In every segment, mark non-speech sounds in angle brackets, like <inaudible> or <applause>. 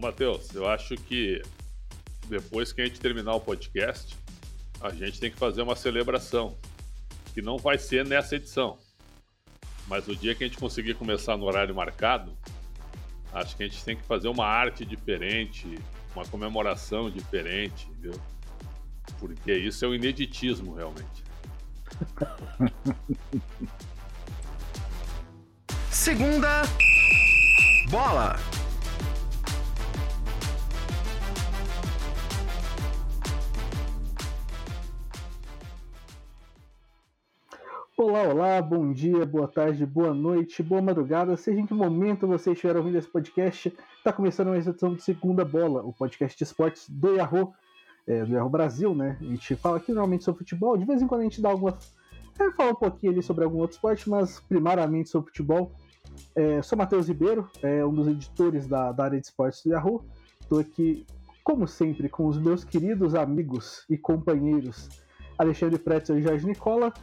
Matheus, eu acho que depois que a gente terminar o podcast, a gente tem que fazer uma celebração. Que não vai ser nessa edição. Mas o dia que a gente conseguir começar no horário marcado, acho que a gente tem que fazer uma arte diferente, uma comemoração diferente, viu? Porque isso é o ineditismo, realmente. <laughs> Segunda bola. Olá, olá, bom dia, boa tarde, boa noite, boa madrugada, seja em que momento você estiver ouvindo esse podcast, está começando uma edição de Segunda Bola, o podcast de esportes do Yahoo, é, do Yahoo Brasil, né? A gente fala aqui normalmente sobre futebol, de vez em quando a gente dá alguma. É, fala um pouquinho ali sobre algum outro esporte, mas primariamente sobre futebol. É, sou Matheus Ribeiro, é, um dos editores da, da área de esportes do Yahoo. Estou aqui, como sempre, com os meus queridos amigos e companheiros Alexandre Pretzel e Jorge Nicola.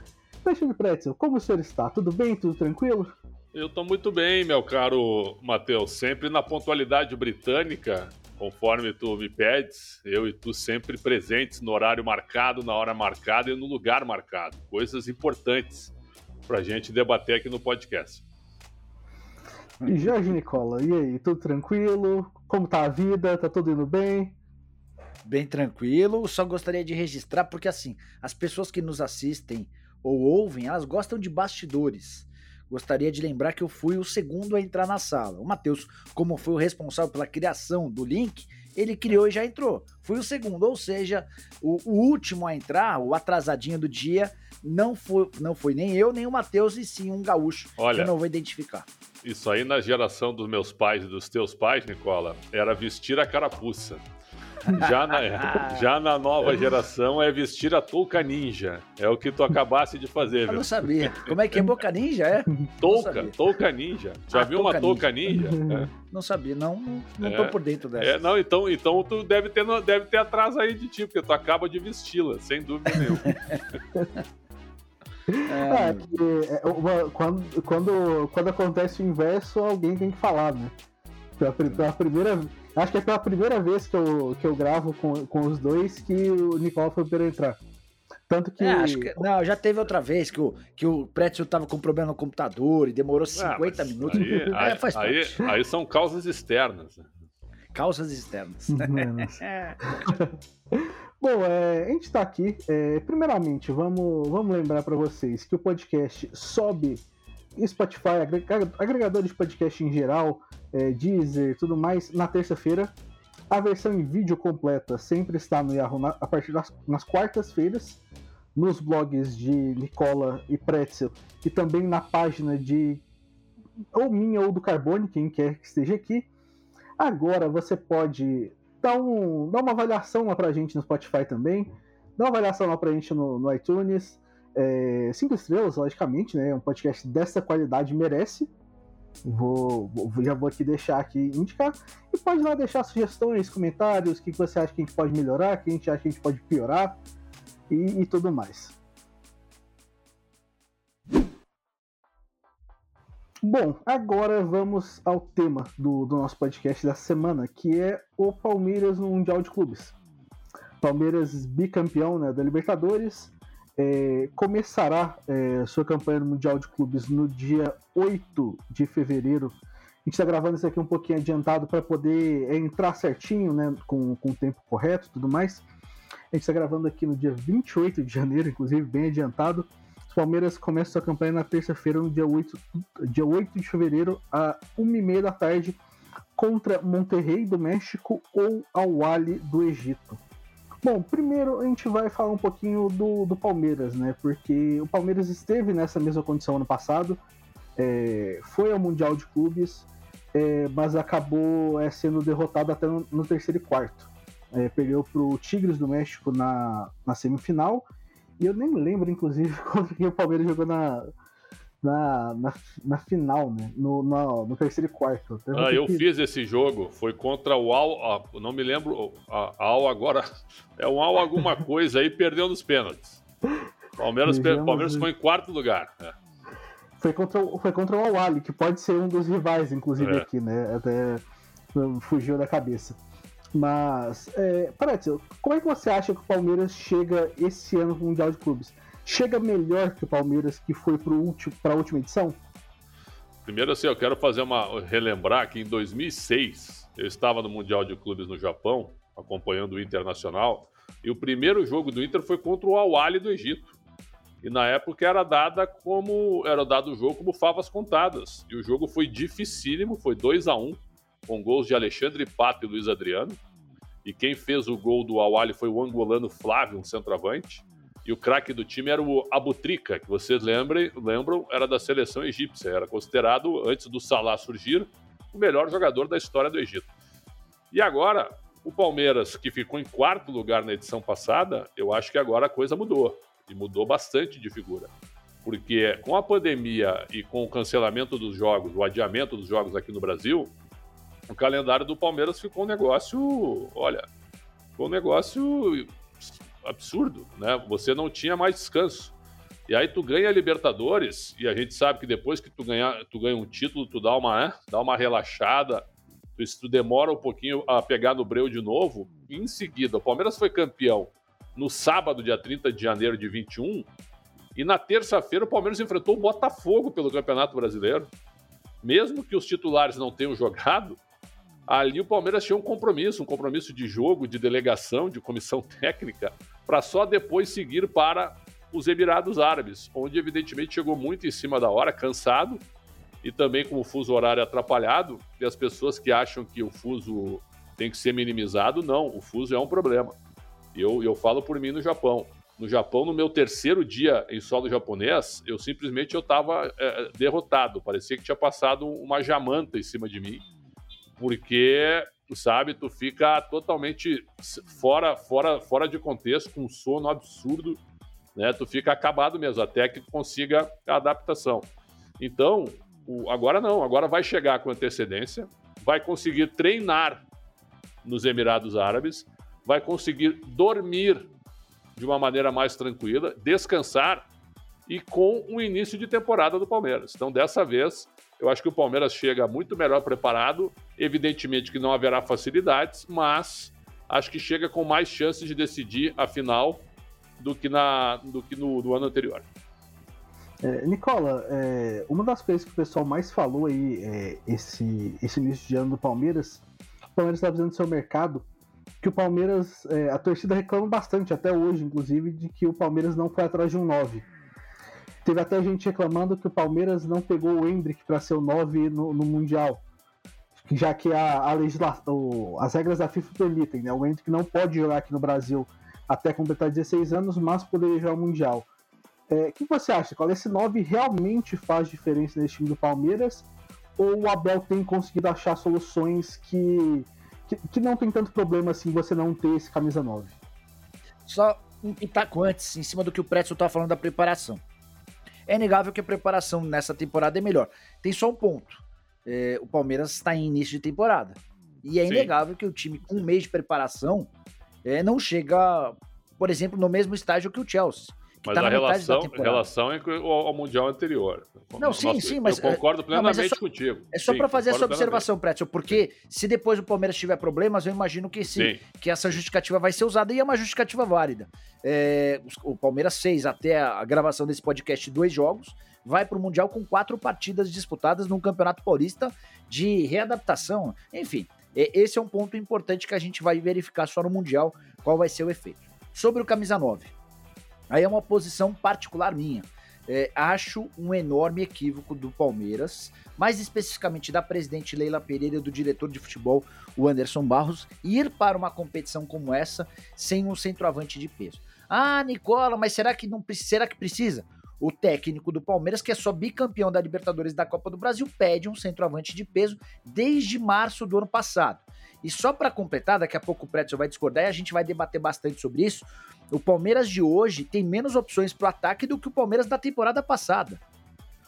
Alexandre Pretzel, como o senhor está? Tudo bem? Tudo tranquilo? Eu estou muito bem, meu caro Matheus. Sempre na pontualidade britânica, conforme tu me pedes, eu e tu sempre presentes no horário marcado, na hora marcada e no lugar marcado. Coisas importantes para a gente debater aqui no podcast. E Jorge Nicola, e aí, tudo tranquilo? Como tá a vida? Tá tudo indo bem? Bem tranquilo, só gostaria de registrar, porque assim, as pessoas que nos assistem ou ouvem, elas gostam de bastidores. Gostaria de lembrar que eu fui o segundo a entrar na sala. O Matheus, como foi o responsável pela criação do link, ele criou e já entrou. Fui o segundo, ou seja, o, o último a entrar, o atrasadinho do dia, não foi, não foi nem eu, nem o Matheus, e sim um gaúcho, Olha, que eu não vou identificar. Isso aí na geração dos meus pais e dos teus pais, Nicola, era vestir a carapuça. Já na, <laughs> já na nova geração é vestir a touca ninja. É o que tu acabaste de fazer, Eu viu? não sabia. Como é que é boca ninja, é? Touca, sabia. touca ninja. Já Ah, viu uma touca touca ninja? <laughs> É. Não sabia, não, não, É. tô por dentro dessa. É, não, então, então tu deve ter, deve ter atrás aí de ti, porque tu acaba de vesti-la, sem dúvida nenhuma. <laughs> É, que, é, uma- quando, quando, quando acontece o inverso, alguém tem que falar, né? Pela, pela primeira, acho que é pela primeira vez que eu, que eu gravo com, com os dois que o Nicola foi para entrar. Tanto que. É, acho que. Não, já teve outra vez que o, que o Pretzel tava com problema no computador e demorou 50 Ah, minutos. Aí, <laughs> É, aí, faz aí, aí são causas externas. Causas externas. <laughs> <laughs> É. Bom, é, a gente está aqui. é, primeiramente, vamos, vamos lembrar para vocês que o podcast sobe Spotify, agrega- agregadores de podcast em geral, é, Deezer tudo mais, na terça-feira. A versão em vídeo completa sempre está no Yahoo na- a partir das nas quartas-feiras, nos blogs de Nicola e Pretzel, e também na página de ou minha ou do Carbone, quem quer que esteja aqui. Agora você pode dar, um, dar uma avaliação lá pra gente no Spotify também. Dá uma avaliação lá pra gente no, no iTunes. É, cinco estrelas, logicamente, né? Um podcast dessa qualidade merece. Vou, vou- já vou aqui deixar aqui indicar. E pode lá deixar sugestões, comentários, o que que você acha que a gente pode melhorar, o que a gente acha que a gente pode piorar e, e tudo mais. Bom, agora vamos ao tema do, do nosso podcast da semana, que é o Palmeiras no Mundial de Clubes. Palmeiras bicampeão né, da Libertadores, é, começará é, sua campanha Mundial de Clubes no dia 8 de fevereiro. A gente está gravando isso aqui um pouquinho adiantado para poder é, entrar certinho, né, com, com o tempo correto e tudo mais. A gente está gravando aqui no dia 28 de janeiro, inclusive, bem adiantado. Os Palmeiras começam sua campanha na terça-feira, no dia 8, dia 8 de fevereiro, a 1h30 da tarde, contra Monterrey do México ou Al-Wali do Egito. Bom, primeiro a gente vai falar um pouquinho do, do Palmeiras, né? Porque o Palmeiras esteve nessa mesma condição ano passado, é, foi ao Mundial de Clubes, é, mas acabou é, sendo derrotado até no, no terceiro e quarto. É, perdeu para o Tigres do México na, na semifinal, e eu nem lembro, inclusive, <laughs> quem o Palmeiras jogou na, na, na, na final, né? No, no, no terceiro e quarto. Vou Ah, eu que- fiz esse jogo, foi contra o Al, ah, não me lembro, a Al agora, <laughs> é um Al alguma coisa aí, perdeu nos pênaltis. Palmeiras, Vejamos Palmeiras ficou em quarto lugar. é. Foi contra, o- foi contra o Awali, que pode ser um dos rivais, inclusive, É. aqui, né? Até, fugiu da cabeça. Mas, é, Paretzel, como é que você acha que o Palmeiras chega esse ano no Mundial de Clubes? Chega melhor que o Palmeiras que foi para a última edição? Primeiro, assim, eu quero fazer uma. relembrar que em 2006 eu estava no Mundial de Clubes no Japão, acompanhando o Internacional, e o primeiro jogo do Inter foi contra o Awali do Egito. E na época era dada como era dado o jogo como favas contadas. E o jogo foi dificílimo, foi 2 a 1 com gols de Alexandre Pato e Luiz Adriano. E quem fez o gol do Awali foi o angolano Flávio, um centroavante. E o craque do time era o Abutrica, que vocês lembrem, lembram, era da seleção egípcia. Era considerado, antes do Salah surgir, o melhor jogador da história do Egito. E agora, o Palmeiras, que ficou em quarto lugar na edição passada, eu acho que agora a coisa mudou. E mudou bastante de figura. Porque com a pandemia e com o cancelamento dos jogos, o adiamento dos jogos aqui no Brasil, o calendário do Palmeiras ficou um negócio, olha, ficou um negócio absurdo, né? Você não tinha mais descanso. E aí tu ganha Libertadores, e a gente sabe que depois que tu ganha, tu ganha um título, tu dá uma, né? dá uma relaxada, tu, tu demora um pouquinho a pegar no breu de novo. Em seguida, o Palmeiras foi campeão no sábado, dia 30 de janeiro de 21, e na terça-feira o Palmeiras enfrentou o Botafogo pelo Campeonato Brasileiro. Mesmo que os titulares não tenham jogado, ali o Palmeiras tinha um compromisso, um compromisso de jogo, de delegação, de comissão <laughs> técnica, para só depois seguir para os Emirados Árabes, onde evidentemente chegou muito em cima da hora, cansado, e também com o fuso horário atrapalhado, e as pessoas que acham que o fuso tem que ser minimizado, não, o fuso é um problema. Eu, eu falo por mim no Japão. No Japão, no meu terceiro dia em solo japonês, eu simplesmente eu estava é, derrotado. Parecia que tinha passado uma jamanta em cima de mim porque, sabe, tu fica totalmente fora, fora, fora de contexto, com um sono absurdo, né? Tu fica acabado mesmo, até que tu consiga a adaptação. Então, o, agora não, agora vai chegar com antecedência, vai conseguir treinar nos Emirados Árabes, vai conseguir dormir de uma maneira mais tranquila, descansar e com o início de temporada do Palmeiras. Então, dessa vez, eu acho que o Palmeiras chega muito melhor preparado. Evidentemente que não haverá facilidades, mas acho que chega com mais chances de decidir a final do que, na, do que no, no ano anterior. É, Nicola, é, uma das coisas que o pessoal mais falou aí é, esse, esse início de ano do Palmeiras, o Palmeiras está fazendo seu mercado, que o Palmeiras, é, a torcida reclama bastante, até hoje, inclusive, de que o Palmeiras não foi atrás de um 9. Teve até gente reclamando que o Palmeiras não pegou o Hendrick para ser o 9 no, no Mundial. Já que a, a legislação, as regras da FIFA permitem, né? O Hendrick não pode jogar aqui no Brasil até completar 16 anos, mas poderia jogar o Mundial. É, o que você acha? Qual esse 9 realmente faz diferença nesse time do Palmeiras? Ou o Abel tem conseguido achar soluções que, que, que não tem tanto problema assim você não ter esse camisa 9? Só um pitaco antes, em cima do que o Pretzel estava falando da preparação. É inegável que a preparação nessa temporada é melhor. Tem só um ponto. É, o Palmeiras está em início de temporada. E é Sim. inegável que o time, com um mês de preparação, é, não chega, por exemplo, no mesmo estágio que o Chelsea. Mas tá a relação, relação é ao, Mundial anterior. Não, sim, Nossa, sim, mas. Eu concordo plenamente não, é só, contigo. É só para fazer essa observação, Pretzel, porque se depois o Palmeiras tiver problemas, eu imagino que sim, sim. que essa justificativa vai ser usada e é uma justificativa válida. É, o Palmeiras fez até a gravação desse podcast dois jogos, vai para o Mundial com quatro partidas disputadas num Campeonato Paulista de readaptação. Enfim, esse é um ponto importante que a gente vai verificar só no Mundial qual vai ser o efeito. Sobre o camisa 9. Aí é uma posição particular minha. É, acho um enorme equívoco do Palmeiras, mais especificamente da presidente Leila Pereira e do diretor de futebol, o Anderson Barros, ir para uma competição como essa sem um centroavante de peso. Ah, Nicola, mas será que não será que precisa? O técnico do Palmeiras, que é só bicampeão da Libertadores da Copa do Brasil, pede um centroavante de peso desde março do ano passado. E só para completar, daqui a pouco o Pretzel vai discordar e a gente vai debater bastante sobre isso. O Palmeiras de hoje tem menos opções para o ataque do que o Palmeiras da temporada passada.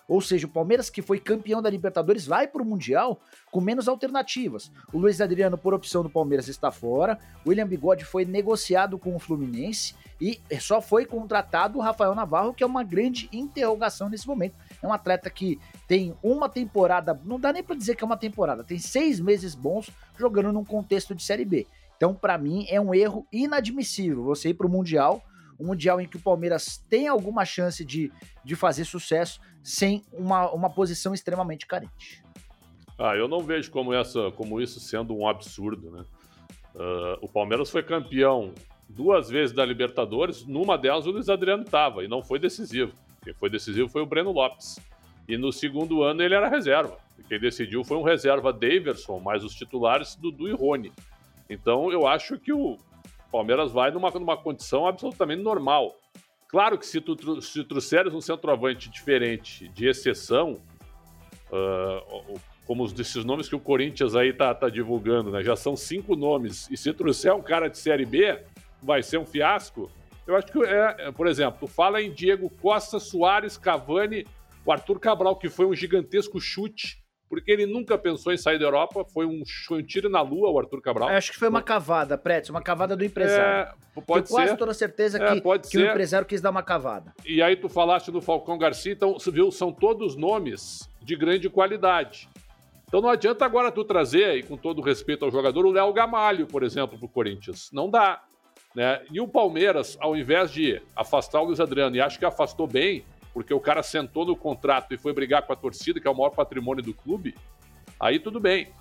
Ou seja, o Palmeiras, que foi campeão da Libertadores, vai para o Mundial com menos alternativas. O Luiz Adriano, por opção do Palmeiras, está fora. O William Bigode foi negociado com o Fluminense e só foi contratado o Rafael Navarro, que é uma grande interrogação nesse momento. É um atleta que tem uma temporada, não dá nem para dizer que é uma temporada, tem seis meses bons jogando num contexto de Série B. Então, para mim, é um erro inadmissível você ir para o Mundial um Mundial em que o Palmeiras tem alguma chance de, de fazer sucesso sem uma, uma posição extremamente carente. Ah, eu não vejo como, essa, como isso sendo um absurdo, né? Uh, o Palmeiras foi campeão duas vezes da Libertadores, numa delas o Luiz Adriano estava e não foi decisivo. Quem foi decisivo foi o Breno Lopes. E no segundo ano ele era reserva. Quem decidiu foi um reserva Daverson, mais os titulares Dudu e Rony. Então eu acho que o, Palmeiras vai numa, numa condição absolutamente normal. Claro que se tu se trouxeres um centroavante diferente, de exceção, uh, como os desses nomes que o Corinthians aí tá, tá divulgando, né? Já são cinco nomes. E se trouxer um cara de Série B, vai ser um fiasco. Eu acho que, é, é por exemplo, fala em Diego Costa, Soares, Cavani, o Arthur Cabral, que foi um gigantesco chute porque ele nunca pensou em sair da Europa. Foi um, foi um tiro na lua, o Arthur Cabral. Eu acho que foi uma cavada, Pretz, uma cavada do empresário. É, pode ser. quase toda certeza é, que, que o empresário quis dar uma cavada. E aí tu falaste do Falcão Garcia, então, você viu, são todos nomes de grande qualidade. Então não adianta agora tu trazer, e com todo respeito ao jogador, o Léo Gamalho, por exemplo, pro Corinthians. Não dá. Né? E o Palmeiras, ao invés de afastar o Luiz Adriano, e acho que afastou bem, porque o cara sentou no contrato e foi brigar com a torcida, que é o maior patrimônio do clube, aí tudo bem.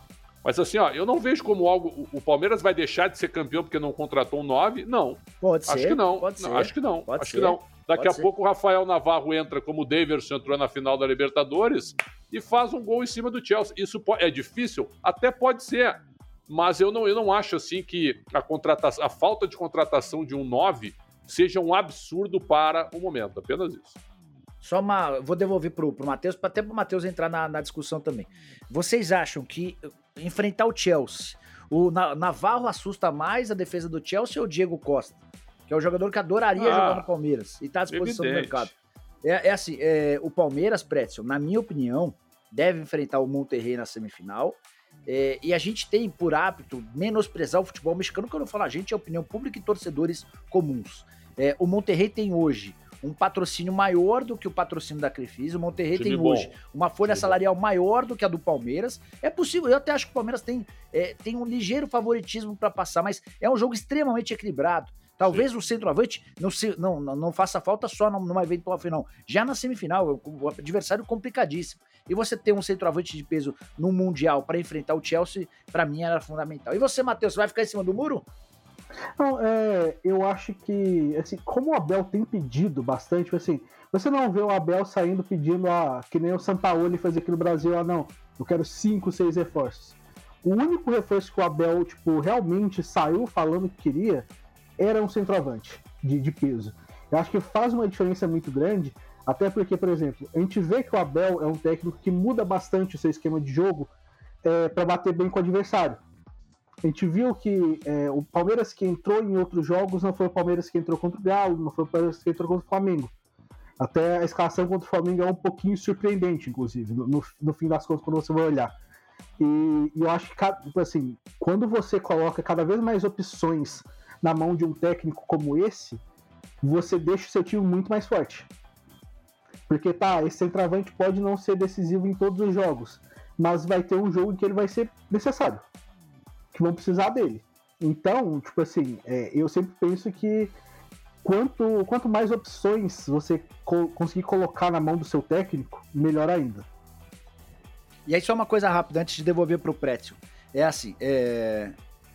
Mas assim, ó, eu não vejo como algo. O Palmeiras vai deixar de ser campeão porque não contratou um 9? Não. Pode acho ser. Que não. Pode não ser. Acho que não. Pode acho ser. que não. Daqui Pode a ser. pouco o Rafael Navarro entra como o Daverson entrou na final da Libertadores e faz um gol em cima do Chelsea. Isso é difícil? Até pode ser. Mas eu não, eu não acho assim que a, contratação, a falta de contratação de um 9 seja um absurdo para o momento. Apenas isso. Só uma. Vou devolver pro, pro Matheus, até pro Matheus entrar na, na discussão também. Vocês acham que enfrentar o Chelsea, o Na- Navarro assusta mais a defesa do Chelsea ou o Diego Costa? Que é o jogador que adoraria Ah, jogar no Palmeiras e tá à disposição do evidente. mercado. É, é assim, é, o Palmeiras, Pretzel, na minha opinião, deve enfrentar o Monterrey na semifinal. É, e a gente tem por hábito menosprezar o futebol mexicano, quando eu falo a gente, é opinião pública e torcedores comuns. É, o Monterrey tem hoje um patrocínio maior do que o patrocínio da Crefisa. O Monterrey Time tem bom. hoje uma folha Time salarial maior do que a do Palmeiras. É possível, eu até acho que o Palmeiras tem, é, tem um ligeiro favoritismo para passar, mas é um jogo extremamente equilibrado. Talvez o centroavante não, se, não, não, faça falta só num- numa eventual final. Já na semifinal, o adversário complicadíssimo. E você ter um centroavante de peso no Mundial para enfrentar o Chelsea, para mim era fundamental. E você, Matheus, vai ficar em cima do muro? Não, é, eu acho que, assim, como o Abel tem pedido bastante, assim, você não vê o Abel saindo pedindo a, que nem o Sampaoli fazia aqui no Brasil, ah, não, eu quero cinco, seis reforços. O único reforço que o Abel, tipo, realmente saiu falando que queria era um centroavante de, de peso. Eu acho que faz uma diferença muito grande, até porque, por exemplo, a gente vê que o Abel é um técnico que muda bastante o seu esquema de jogo é, para bater bem com o adversário. A gente viu que é, o Palmeiras que entrou em outros jogos não foi o Palmeiras que entrou contra o Galo, não foi o Palmeiras que entrou contra o Flamengo. Até a escalação contra o Flamengo é um pouquinho surpreendente, inclusive, no, no- fim das contas, quando você vai olhar. E, e eu acho que, tipo assim, quando você coloca cada vez mais opções na mão de um técnico como esse, você deixa o seu time muito mais forte. Porque tá, esse centroavante pode não ser decisivo em todos os jogos, mas vai ter um jogo em que ele vai ser necessário que vão precisar dele. Então, tipo assim, é, eu sempre penso que quanto, quanto mais opções você co- conseguir colocar na mão do seu técnico, melhor ainda. E aí, só uma coisa rápida, antes de devolver pro Prétio. É assim, é,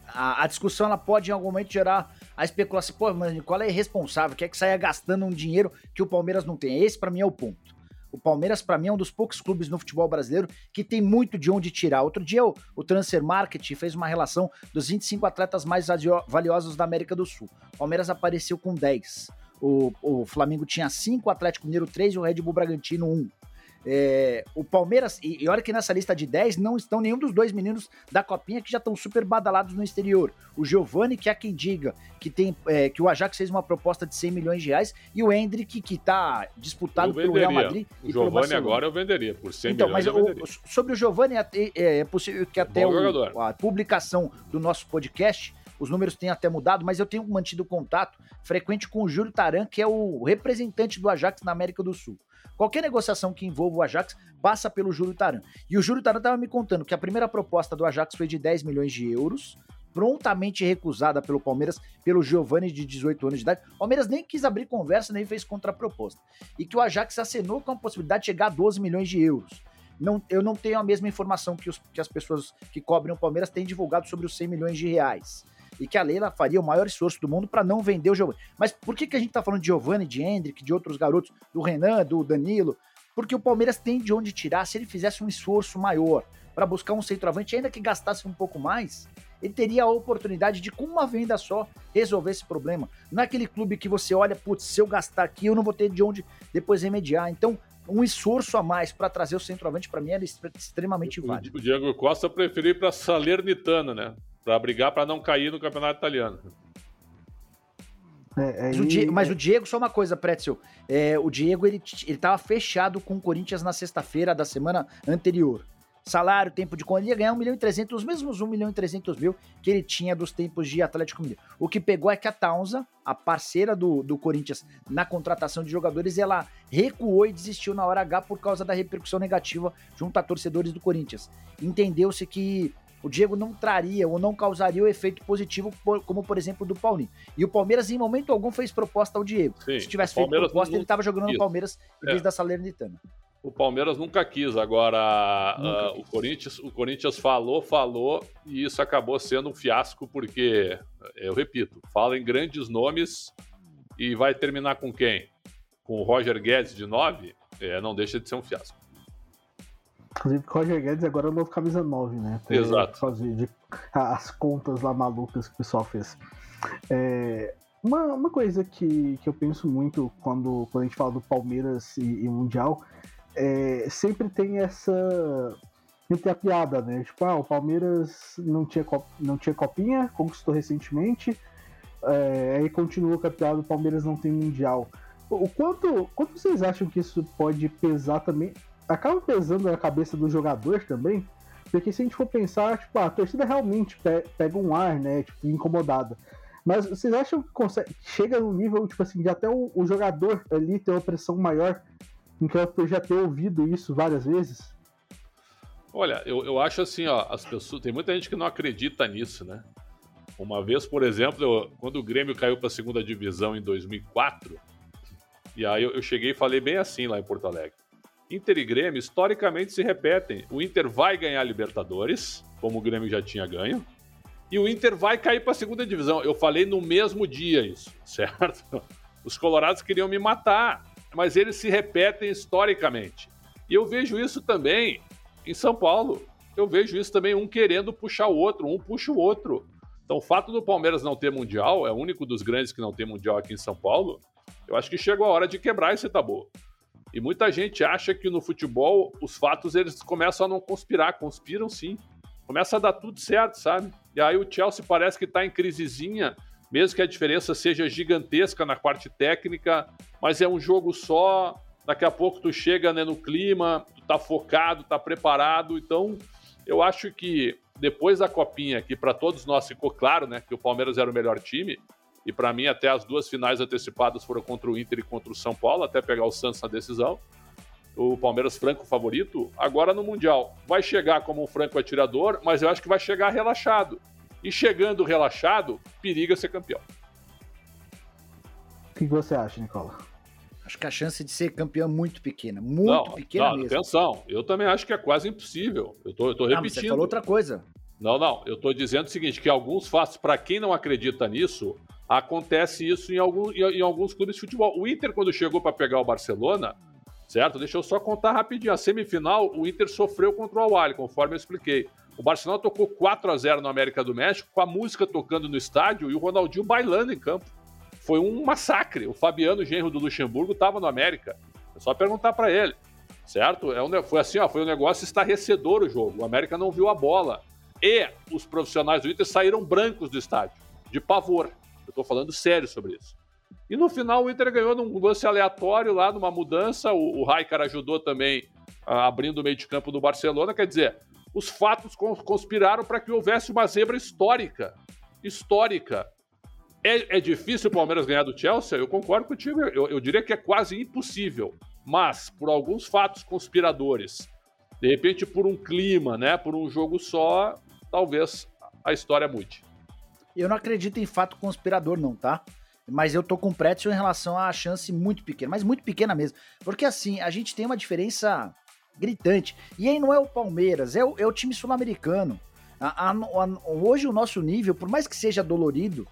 a, a discussão ela pode em algum momento gerar a especulação. Pô, mas qual é irresponsável? Quer que saia gastando um dinheiro que o Palmeiras não tem? Esse, pra mim, é o ponto. O Palmeiras, pra mim, é um dos poucos clubes no futebol brasileiro que tem muito de onde tirar. Outro dia, o, o Transfer Market fez uma relação dos 25 atletas mais valio- valiosos da América do Sul. O Palmeiras apareceu com 10. O, o Flamengo tinha 5, o Atlético Mineiro 3 e o Red Bull Bragantino 1. É, o Palmeiras, e, e olha que nessa lista de 10 não estão nenhum dos dois meninos da Copinha que já estão super badalados no exterior. O Giovani, que há quem diga que, tem, é, que o Ajax fez uma proposta de 100 milhões de reais, e o Hendrick, que está disputado pelo Real Madrid. O Giovani agora eu venderia por 100 então, milhões. Mas o, sobre o Giovani, é, é possível que até o, a publicação do nosso podcast os números têm até mudado, mas eu tenho mantido contato frequente com o Júlio Taran, que é o representante do Ajax na América do Sul. Qualquer negociação que envolva o Ajax passa pelo Júlio Taran. E o Júlio Taran estava me contando que a primeira proposta do Ajax foi de 10 milhões de euros, prontamente recusada pelo Palmeiras, pelo Giovani de 18 anos de idade. O Palmeiras nem quis abrir conversa, nem fez contraproposta. E que o Ajax acenou com a possibilidade de chegar a 12 milhões de euros. Não, eu não tenho a mesma informação que, os, que as pessoas que cobrem o Palmeiras têm divulgado sobre os 100 milhões de reais e que a Leila faria o maior esforço do mundo para não vender o Giovanni. Mas por que, que a gente está falando de Giovanni, de Hendrick, de outros garotos, do Renan, do Danilo? Porque o Palmeiras tem de onde tirar se ele fizesse um esforço maior para buscar um centroavante, ainda que gastasse um pouco mais, ele teria a oportunidade de, com uma venda só, resolver esse problema. Não é clube que você olha, putz, se eu gastar aqui, eu não vou ter de onde depois remediar. Então, um esforço a mais para trazer o centroavante, para mim, era extremamente válido. O Diego Costa preferiu ir para Salernitana, né? Para brigar para não cair no campeonato italiano. É, é, mas, o Diego, mas, o Diego, só uma coisa, Pretzel. É, o Diego, ele, ele tava fechado com o Corinthians na sexta-feira da semana anterior. Salário, tempo de conta, ele ia ganhar 1 milhão e 300, os mesmos 1 milhão e 300 mil que ele tinha dos tempos de Atlético Mineiro. O que pegou é que a Taunza, a parceira do, do Corinthians na contratação de jogadores, ela recuou e desistiu na hora H por causa da repercussão negativa junto a torcedores do Corinthians. Entendeu-se que o Diego não traria ou não causaria o efeito positivo, como por exemplo do Paulinho. E o Palmeiras, em momento algum, fez proposta ao Diego. Sim, Se tivesse feito proposta, não... ele estava jogando no Palmeiras em vez é. da Salernitana. O Palmeiras nunca quis. Agora, nunca uh, quis. O, Corinthians, o Corinthians falou, falou, e isso acabou sendo um fiasco, porque, eu repito, fala em grandes nomes e vai terminar com quem? Com o Roger Guedes de 9? É, não deixa de ser um fiasco. Inclusive, Roger Guedes agora é o novo camisa 9, né? Pra Exato. Fazer de, as contas lá malucas que o pessoal fez. É, uma, uma coisa que, que eu penso muito quando, quando a gente fala do Palmeiras e, e Mundial, é, sempre tem essa. Sempre tem a piada, né? Tipo, ah, o Palmeiras não tinha, não tinha copinha, conquistou recentemente, é, aí continua com a piada, o Palmeiras não tem Mundial. O quanto, quanto vocês acham que isso pode pesar também acaba pesando na cabeça do jogador também, porque se a gente for pensar, tipo, a torcida realmente pega um ar, né, tipo, incomodada. Mas vocês acham que consegue, chega no nível, tipo assim, de até o, o jogador ali ter uma pressão maior, em que eu já ter ouvido isso várias vezes? Olha, eu, eu acho assim, ó, as pessoas, tem muita gente que não acredita nisso, né? Uma vez, por exemplo, eu, quando o Grêmio caiu para a segunda divisão em 2004, e aí eu, eu cheguei e falei bem assim lá em Porto Alegre. Inter e Grêmio historicamente se repetem. O Inter vai ganhar a Libertadores, como o Grêmio já tinha ganho, e o Inter vai cair para a segunda divisão. Eu falei no mesmo dia isso, <laughs> certo? Os colorados queriam me matar, mas eles se repetem historicamente. E eu vejo isso também em São Paulo. Eu vejo isso também um querendo puxar o outro, um puxa o outro. Então, o fato do Palmeiras não ter mundial, é o único dos grandes que não tem mundial aqui em São Paulo. Eu acho que chegou a hora de quebrar esse tabu. E muita gente acha que no futebol os fatos eles começam a não conspirar, conspiram sim. Começa a dar tudo certo, sabe? E aí o Chelsea parece que está em crisezinha, mesmo que a diferença seja gigantesca na parte técnica, mas é um jogo só. Daqui a pouco tu chega né, no clima, tu tá focado, tá preparado. Então, eu acho que depois da copinha, que para todos nós ficou claro, né, que o Palmeiras era o melhor time, e para mim, até as duas finais antecipadas foram contra o Inter e contra o São Paulo, até pegar o Santos na decisão. O Palmeiras franco favorito. Agora no Mundial, vai chegar como um franco atirador, mas eu acho que vai chegar relaxado. E chegando relaxado, periga ser campeão. O que você acha, Nicola? Acho que a chance de ser campeão é muito pequena. Muito não, pequena não, mesmo. Atenção, eu também acho que é quase impossível. Eu tô, eu tô repetindo. Não, você falou outra coisa. Não, não. Eu tô dizendo o seguinte: que alguns fatos, para quem não acredita nisso, Acontece isso em, algum, em, alguns clubes de futebol. O Inter, quando chegou para pegar o Barcelona, certo? Deixa eu só contar rapidinho. A semifinal, o Inter sofreu contra o Awali, conforme eu expliquei. O Barcelona tocou 4 a 0 no América do México, com a música tocando no estádio e o Ronaldinho bailando em campo. Foi um massacre. O Fabiano, genro do Luxemburgo, estava no América. É só perguntar para ele. certo? É um, foi assim, ó, foi um negócio estarrecedor o jogo. O América não viu a bola. E os profissionais do Inter saíram brancos do estádio, de pavor. Eu estou falando sério sobre isso. E no final o Inter ganhou num lance aleatório lá, numa mudança. O, Raikar ajudou também abrindo o meio de campo do Barcelona. Quer dizer, os fatos conspiraram para que houvesse uma zebra histórica. Histórica. É, é, difícil o Palmeiras ganhar do Chelsea? Eu concordo contigo. Eu, eu diria que é quase impossível. Mas, por alguns fatos conspiradores, de repente por um clima, né, por um jogo só, talvez a história mude. Eu não acredito em fato conspirador, não, tá? Mas eu tô com Pretzel em relação à chance muito pequena, mas muito pequena mesmo. Porque assim, a gente tem uma diferença gritante. E aí não é o Palmeiras, é o, é o time sul-americano. hoje o nosso nível, por mais que seja dolorido,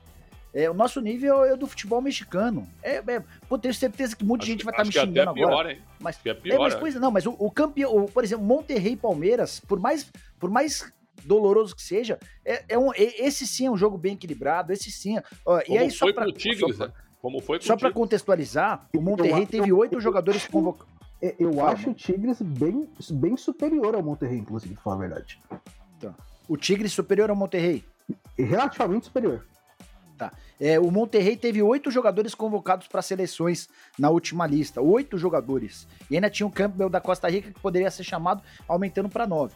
é, o nosso nível é do futebol mexicano. É, é, pô, tenho certeza que muita acho, gente vai estar tá me é xingando é agora. Pior, mas, é pior, é, mas pois não, mas o, o campeão, o, por exemplo, Monterrey Palmeiras, por mais, por mais doloroso que seja, é, é um, esse sim é um jogo bem equilibrado, esse sim. Ó, Como e aí, só só, né? Como foi Só para contextualizar, o Monterrey teve oito jogadores convocados. Eu Fala. acho o Tigres bem, bem superior ao Monterrey, inclusive, pra falar a verdade. Tá. O Tigres superior ao Monterrey? Relativamente superior. Tá. É, o Monterrey teve oito jogadores convocados para seleções na última lista. Oito jogadores. E ainda tinha o Campbell da Costa Rica que poderia ser chamado, aumentando para nove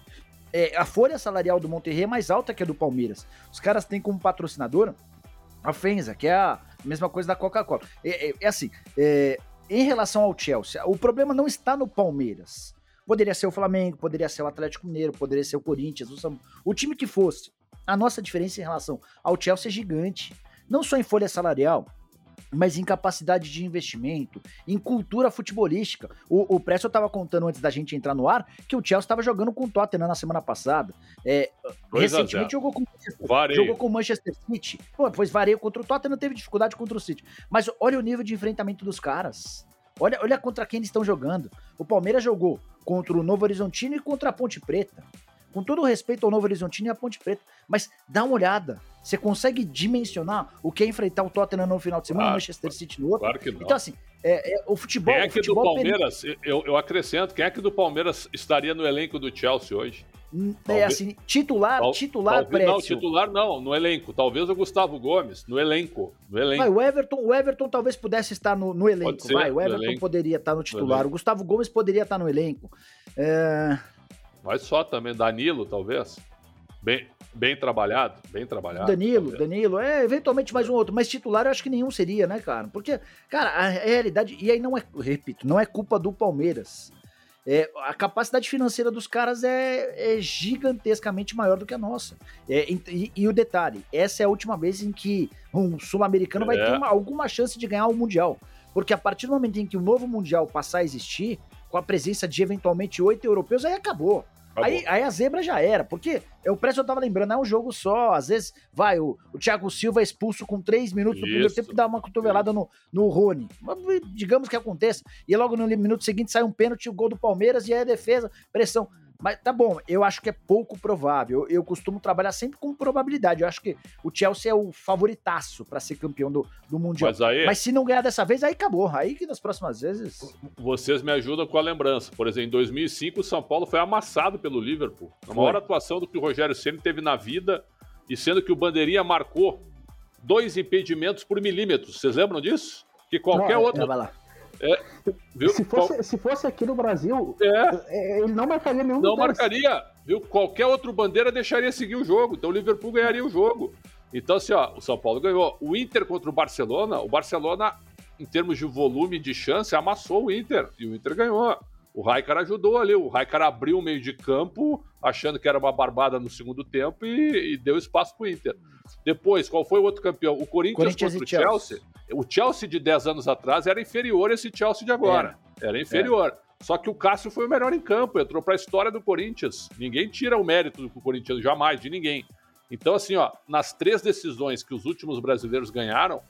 é, a folha salarial do Monterrey é mais alta que a do Palmeiras. Os caras têm como patrocinador a Fenza, que é a mesma coisa da Coca-Cola. É, é, é, assim, é, em relação ao Chelsea, o problema não está no Palmeiras. Poderia ser o Flamengo, poderia ser o Atlético Mineiro, poderia ser o Corinthians, o, o time que fosse. A nossa diferença em relação ao Chelsea é gigante. Não só em folha salarial, mas em capacidade de investimento, em cultura futebolística. O, o Presto estava contando antes da gente entrar no ar que o Chelsea estava jogando com o Tottenham na semana passada. É, recentemente jogou com, jogou com o Manchester City. Pô, depois vareio contra o Tottenham, teve dificuldade contra o City. Mas olha o nível de enfrentamento dos caras. Olha, olha contra quem eles estão jogando. O Palmeiras jogou contra o Novo Horizontino e contra a Ponte Preta. Com todo o respeito ao Novo Horizontino e à Ponte Preta. Mas dá uma olhada. Você consegue dimensionar o que é enfrentar o Tottenham no final de semana, o Manchester City no outro? Claro que não. Então, assim, é, é, o futebol. Quem é que do Palmeiras, eu, eu, acrescento, quem é que do Palmeiras estaria no elenco do Chelsea hoje? Hum, é talvez, assim, titular, tal, titular, talvez, Não, titular não, no elenco. Talvez o Gustavo Gomes, no elenco. No elenco. Vai, o, Everton, o Everton talvez pudesse estar no, no elenco. Ser, vai, o Everton elenco. poderia estar no titular. No o Gustavo Gomes poderia estar no elenco. É... Mas só também, Danilo, talvez. Bem, bem trabalhado, bem trabalhado. Danilo, talvez. Danilo, é, eventualmente mais um outro, mas titular eu acho que nenhum seria, né, cara? Porque, cara, a realidade, e aí não é, repito, não é culpa do Palmeiras. É, a capacidade financeira dos caras é, é gigantescamente maior do que a nossa. É, e, e, o detalhe, essa é a última vez em que um sul-americano vai ter é. uma, alguma chance de ganhar o Mundial. Porque a partir do momento em que o novo Mundial passar a existir, com a presença de eventualmente oito europeus, aí acabou. Aí, aí a zebra já era, porque o Presto eu tava lembrando, é um jogo só, às vezes vai, o, o Thiago Silva é expulso com três minutos no primeiro tempo e dá uma cotovelada no, no Rony. Digamos que aconteça. E logo no minuto seguinte sai um pênalti, o gol do Palmeiras e aí a defesa, pressão. Mas tá bom, eu acho que é pouco provável. Eu, eu costumo trabalhar sempre com probabilidade. Eu acho que o Chelsea é o favoritaço para ser campeão do, do Mundial. Mas, aí, Mas se não ganhar dessa vez, aí acabou. Aí que nas próximas vezes. Vocês me ajudam com a lembrança. Por exemplo, em 2005, o São Paulo foi amassado pelo Liverpool. A maior atuação do que o Rogério Ceni teve na vida. E sendo que o Bandeirinha marcou dois impedimentos por milímetros. Vocês lembram disso? Que qualquer não, outro. É? Se, fosse, se fosse aqui no Brasil, é. é ele não marcaria nenhum Não marcaria, viu? Qualquer outro bandeira deixaria seguir o jogo. Então o Liverpool ganharia o jogo. Então, assim, ó, o São Paulo ganhou. O Inter contra o Barcelona, o Barcelona, em termos de volume de chance, amassou o Inter. E o Inter ganhou. O Raikar ajudou ali. O Raikar abriu o meio de campo, achando que era uma barbada no segundo tempo, e, e deu espaço pro Inter. Depois, qual foi o outro campeão? O Corinthians, Corinthians contra o Chelsea. Chelsea. O Chelsea de 10 anos atrás era inferior a esse Chelsea de agora. É. Era inferior. É. Só que o Cássio foi o melhor em campo, entrou para a história do Corinthians. Ninguém tira o mérito do Corinthians, jamais, de ninguém. Então, assim, ó, nas três decisões que os últimos brasileiros ganharam,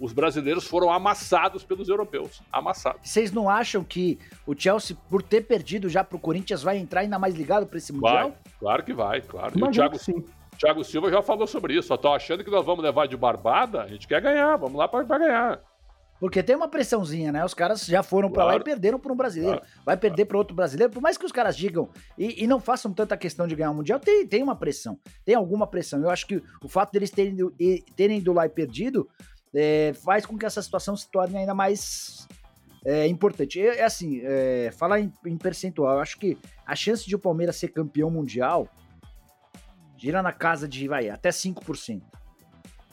os brasileiros foram amassados pelos europeus. Amassados. Vocês não acham que o Chelsea, por ter perdido já pro Corinthians, vai entrar ainda mais ligado para esse Mundial? Vai, claro que vai, claro. E o Thiago, sim. Thiago Silva já falou sobre isso. Só tô achando que nós vamos levar de barbada. A gente quer ganhar. Vamos lá para ganhar. Porque tem uma pressãozinha, né? Os caras já foram para lá e perderam para um brasileiro. Claro. Vai perder para outro brasileiro. Por mais que os caras digam e, e, não façam tanta questão de ganhar o Mundial, tem, tem uma pressão. Tem alguma pressão. Eu acho que o fato deles terem, terem ido lá e perdido é, faz com que essa situação se torne ainda mais é, importante. É, é assim, é, falar em, em percentual, eu acho que a chance de o Palmeiras ser campeão mundial gira na casa de, vai, até 5%.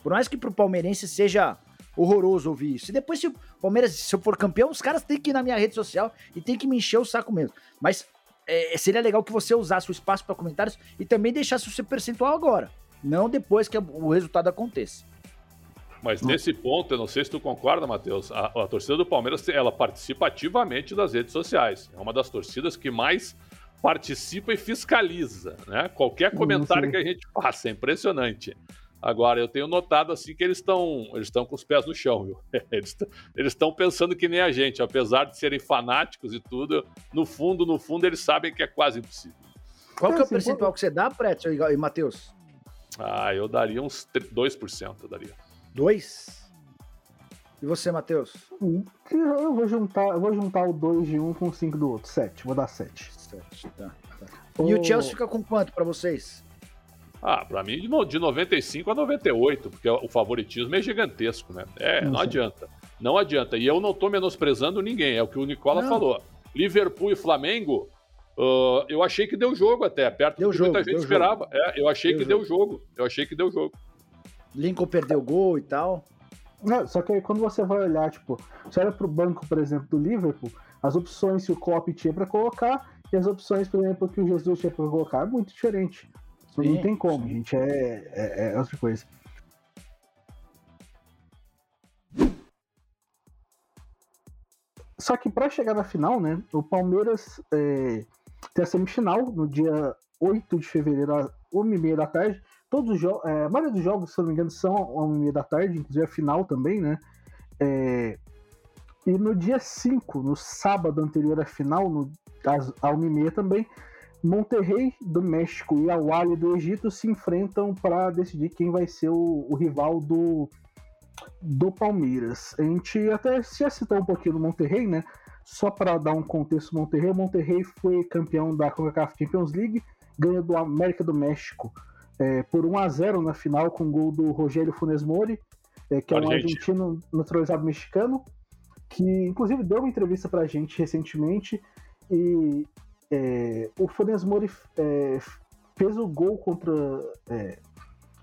Por mais que pro palmeirense seja horroroso ouvir isso. E depois, se o Palmeiras, se eu for campeão, os caras têm que ir na minha rede social e tem que me encher o saco mesmo. Mas é, seria legal que você usasse o espaço para comentários e também deixasse o seu percentual agora, não depois que o resultado aconteça. Mas nesse ponto, eu não sei se tu concorda, Matheus, a, a, torcida do Palmeiras ela participa ativamente das redes sociais. É uma das torcidas que mais participa e fiscaliza, né? Qualquer comentário que a gente faça, é impressionante. Agora, eu tenho notado assim que eles estão eles estão com os pés no chão, viu? <laughs> Eles estão pensando que nem a gente, apesar de serem fanáticos e tudo, no fundo, no fundo, eles sabem que é quase impossível. Qual que é o percentual que você dá, Prétio e Matheus? Ah, eu daria uns 2%, eu daria. 2? E você, Matheus? Eu vou juntar, eu vou juntar o 2 de um com o 5 do outro. 7, vou dar 7. 7, tá. tá. E o Chelsea fica com quanto para vocês? Ah, para mim de 95 a 98, porque o favoritismo é gigantesco, né? É, não, não adianta. Não adianta. E eu não tô menosprezando ninguém, é o que o Nicola não. falou. Liverpool e Flamengo, uh, eu achei que deu jogo até, perto deu do que jogo, muita gente esperava. É, eu achei deu que jogo. deu jogo. Eu achei que deu jogo. Lincoln perdeu gol e tal. Não, só que quando você vai olhar, tipo, você olha pro banco, por exemplo, do Liverpool, as opções que o Klopp tinha para colocar e as opções, por exemplo, que o Jesus tinha para colocar é muito diferente. Sim, não tem como, sim. gente. É, é, é, outra coisa. Só que para chegar na final, né? O Palmeiras é, tem a semifinal no dia 8 de fevereiro, às 1h30 da tarde. Todos os jogos, é, a maioria dos jogos, se não me engano, são às 1h30 da tarde, inclusive a final também, né? É, e no dia 5, no sábado anterior à final, no, às, às 1h30 também, Monterrey do México e Al Ahly do Egito se enfrentam para decidir quem vai ser o, o, rival do, do Palmeiras. A gente até já citou um pouquinho do Monterrey, né? Só para dar um contexto Monterrey, Monterrey foi campeão da CONCACAF Champions League, ganhou do América do México é, por 1 a 0 na final com o gol do Rogério Funes Mori, é, que é um argentino naturalizado mexicano, que inclusive deu uma entrevista para a gente recentemente e é, o Funes Mori é, fez o gol contra é,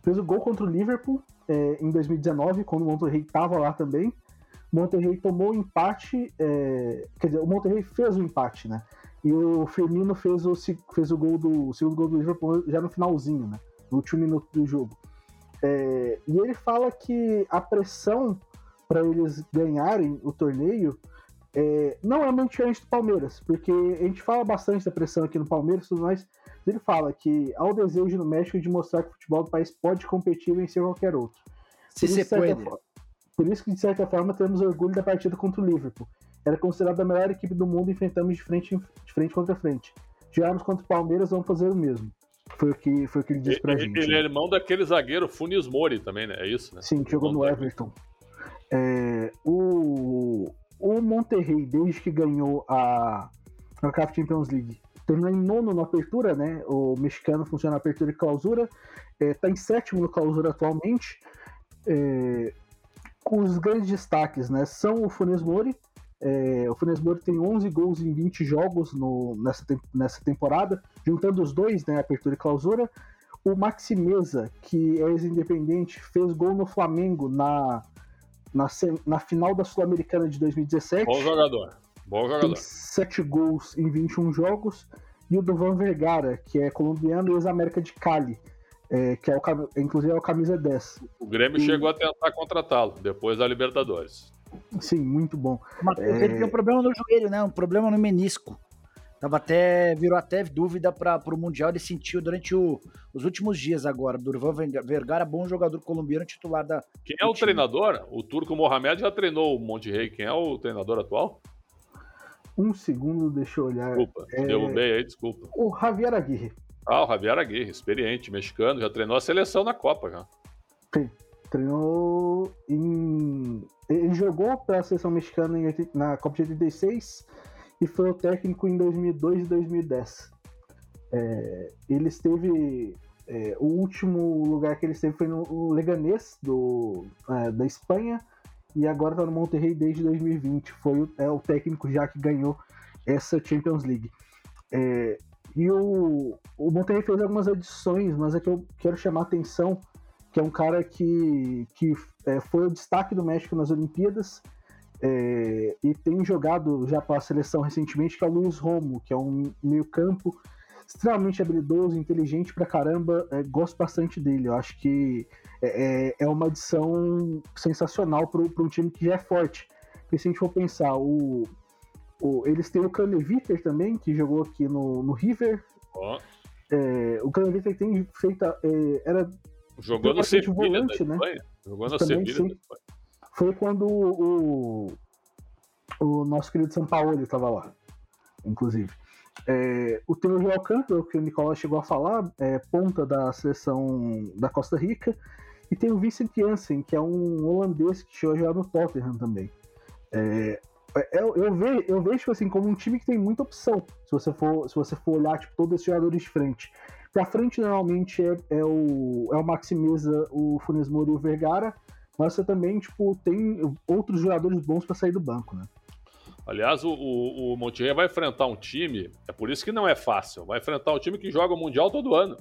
fez o gol contra o Liverpool é, em 2019 quando o Monterrey estava lá também. O Monterrey tomou o empate quer dizer o Monterrey fez o empate né? E o Firmino fez o, fez o gol do o segundo gol do Liverpool já no finalzinho né no último minuto do jogo é, e ele fala que a pressão para eles ganharem o torneio é, não é muito diferente do Palmeiras, porque a gente fala bastante da pressão aqui no Palmeiras, tudo mais. Ele fala que há o desejo no México de mostrar que o futebol do país pode competir e vencer qualquer outro. Se por, isso, forma, por isso que, de certa forma, temos orgulho da partida contra o Liverpool. Era considerada a melhor equipe do mundo e enfrentamos de frente, de frente contra frente. Jogarmos contra o Palmeiras, vamos fazer o mesmo. Foi o que, foi o que ele disse pra ele, gente. Ele é irmão daquele zagueiro Funes Mori também, né? É isso, né? Sim, que jogou no Everton. É, o, o Monterrey, desde que ganhou a, a CAF Champions League, terminou em nono na apertura, né? O mexicano funciona na apertura e clausura, está é, em sétimo no clausura atualmente. É, os grandes destaques, né? São o Funes Mori. É, o Funes Mori tem 11 gols em 20 jogos no, nessa, nessa temporada, juntando os dois, né? Apertura e clausura. O Maxi Mesa, que é ex-independente, fez gol no Flamengo na na, na final da Sul-Americana de 2017. Bom jogador. Bom jogador. Tem 7 gols em 21 jogos. E o Duvan Vergara, que é colombiano e ex-América de Cali, é, que é o, inclusive é o camisa 10. O Grêmio e... chegou a tentar contratá-lo depois da Libertadores. Sim, muito bom. Mas é... ele tem um problema no joelho, né? Um problema no menisco. Tava até, virou até dúvida para o Mundial, ele sentiu durante o, os últimos dias agora. Durvan Vergara, bom jogador colombiano, titular da. Quem é o time. treinador? O Turco Mohamed já treinou o Monte Rei. Quem é o treinador atual? Um segundo, deixa eu olhar. Desculpa, é... derrubei aí, desculpa. O Javier Aguirre. Ah, o Javier Aguirre, experiente, mexicano, já treinou a seleção na Copa já. Sim, treinou em ele jogou para a seleção mexicana em, na Copa de 86 e foi o técnico em 2002 e 2010. É, ele esteve. É, o último lugar que ele esteve foi no Leganés do, é, da Espanha e agora está no Monterrey desde 2020. Foi o, é o técnico já que ganhou essa Champions League. É, e o, o Monterrey fez algumas adições, mas é que eu quero chamar a atenção que é um cara que, que é, foi o destaque do México nas Olimpíadas é, e tem jogado já para a seleção recentemente, que é o Luiz Romo, que é um meio-campo extremamente habilidoso, inteligente pra caramba. É, gosto bastante dele. Eu acho que é, é, é uma adição sensacional para um time que já é forte. Porque se a gente for pensar, o, o eles têm o Craneviter também, que jogou aqui no, no River. Oh. É, o Craneviter tem feito. É, era Jogou no Sevilha volante, né? Jogou no Sevilha Foi quando o, o nosso querido São Paulo estava lá, inclusive. É, o Tino Joel Campbell, que o Nicolas chegou a falar, é ponta da seleção da Costa Rica. E tem o Vincent Janssen, que é um holandês que chegou a jogar no Tottenham também. É eu, eu, vejo, eu vejo assim, como um time que tem muita opção, se você for, se você for olhar tipo, todos esses jogadores de frente. Pra frente, normalmente, é, é o, é o Maximeza, o Funes Mori e o Vergara, mas você também, tipo, tem outros jogadores bons para sair do banco, né? Aliás, o, o, o Monterrey vai enfrentar um time, é por isso que não é fácil, vai enfrentar um time que joga o Mundial todo ano.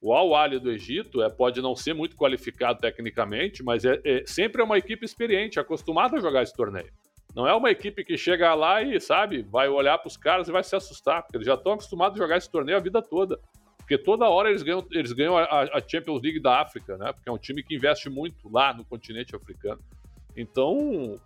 O Al-Ali do Egito é, pode não ser muito qualificado tecnicamente, mas é, é, sempre é uma equipe experiente, acostumada a jogar esse torneio. Não é uma equipe que chega lá e, sabe, vai olhar para os caras e vai se assustar, porque eles já estão acostumados a jogar esse torneio a vida toda. Porque toda hora eles ganham, eles ganham a, a, Champions League da África, né? Porque é um time que investe muito lá no continente africano. Então,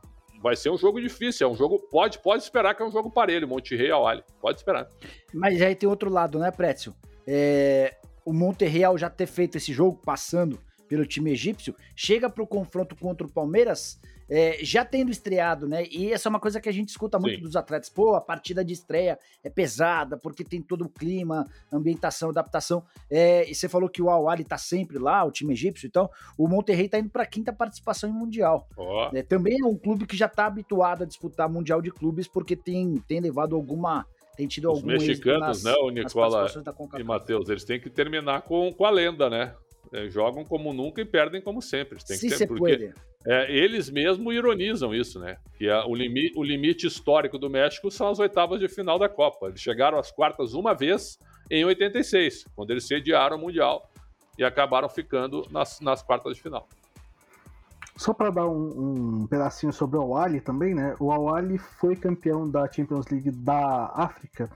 vai ser um jogo difícil. É um jogo. Pode, pode esperar que é um jogo parelho, Monterrey ao Ali. Pode esperar. Mas aí tem outro lado, né, Précio? É, o Monterrey, ao já ter feito esse jogo, passando pelo time egípcio, chega para o confronto contra o Palmeiras é, já tendo estreado, né? E essa é uma coisa que a gente escuta muito Sim. dos atletas. Pô, a partida de estreia é pesada, porque tem todo o clima, ambientação, adaptação. É, e você falou que o Al-Ali tá sempre lá, o time egípcio, então o Monterrey tá indo para a quinta participação em Mundial. Oh. É, também é um clube que já está habituado a disputar Mundial de Clubes, porque tem, tem levado alguma tem tido Os mexicanos, nas, né, o Nicola e Matheus, eles têm que terminar com, com a lenda, né? É, jogam como nunca e perdem como sempre. Tem que ter, porque é, eles mesmo ironizam isso, né? Que a, o, limi, o limite histórico do México são as oitavas de final da Copa. Eles chegaram às quartas uma vez em 86, quando eles sediaram o Mundial e acabaram ficando nas, nas quartas de final. Só para dar um, um, pedacinho sobre o Al também, né? O Al foi campeão da Champions League da África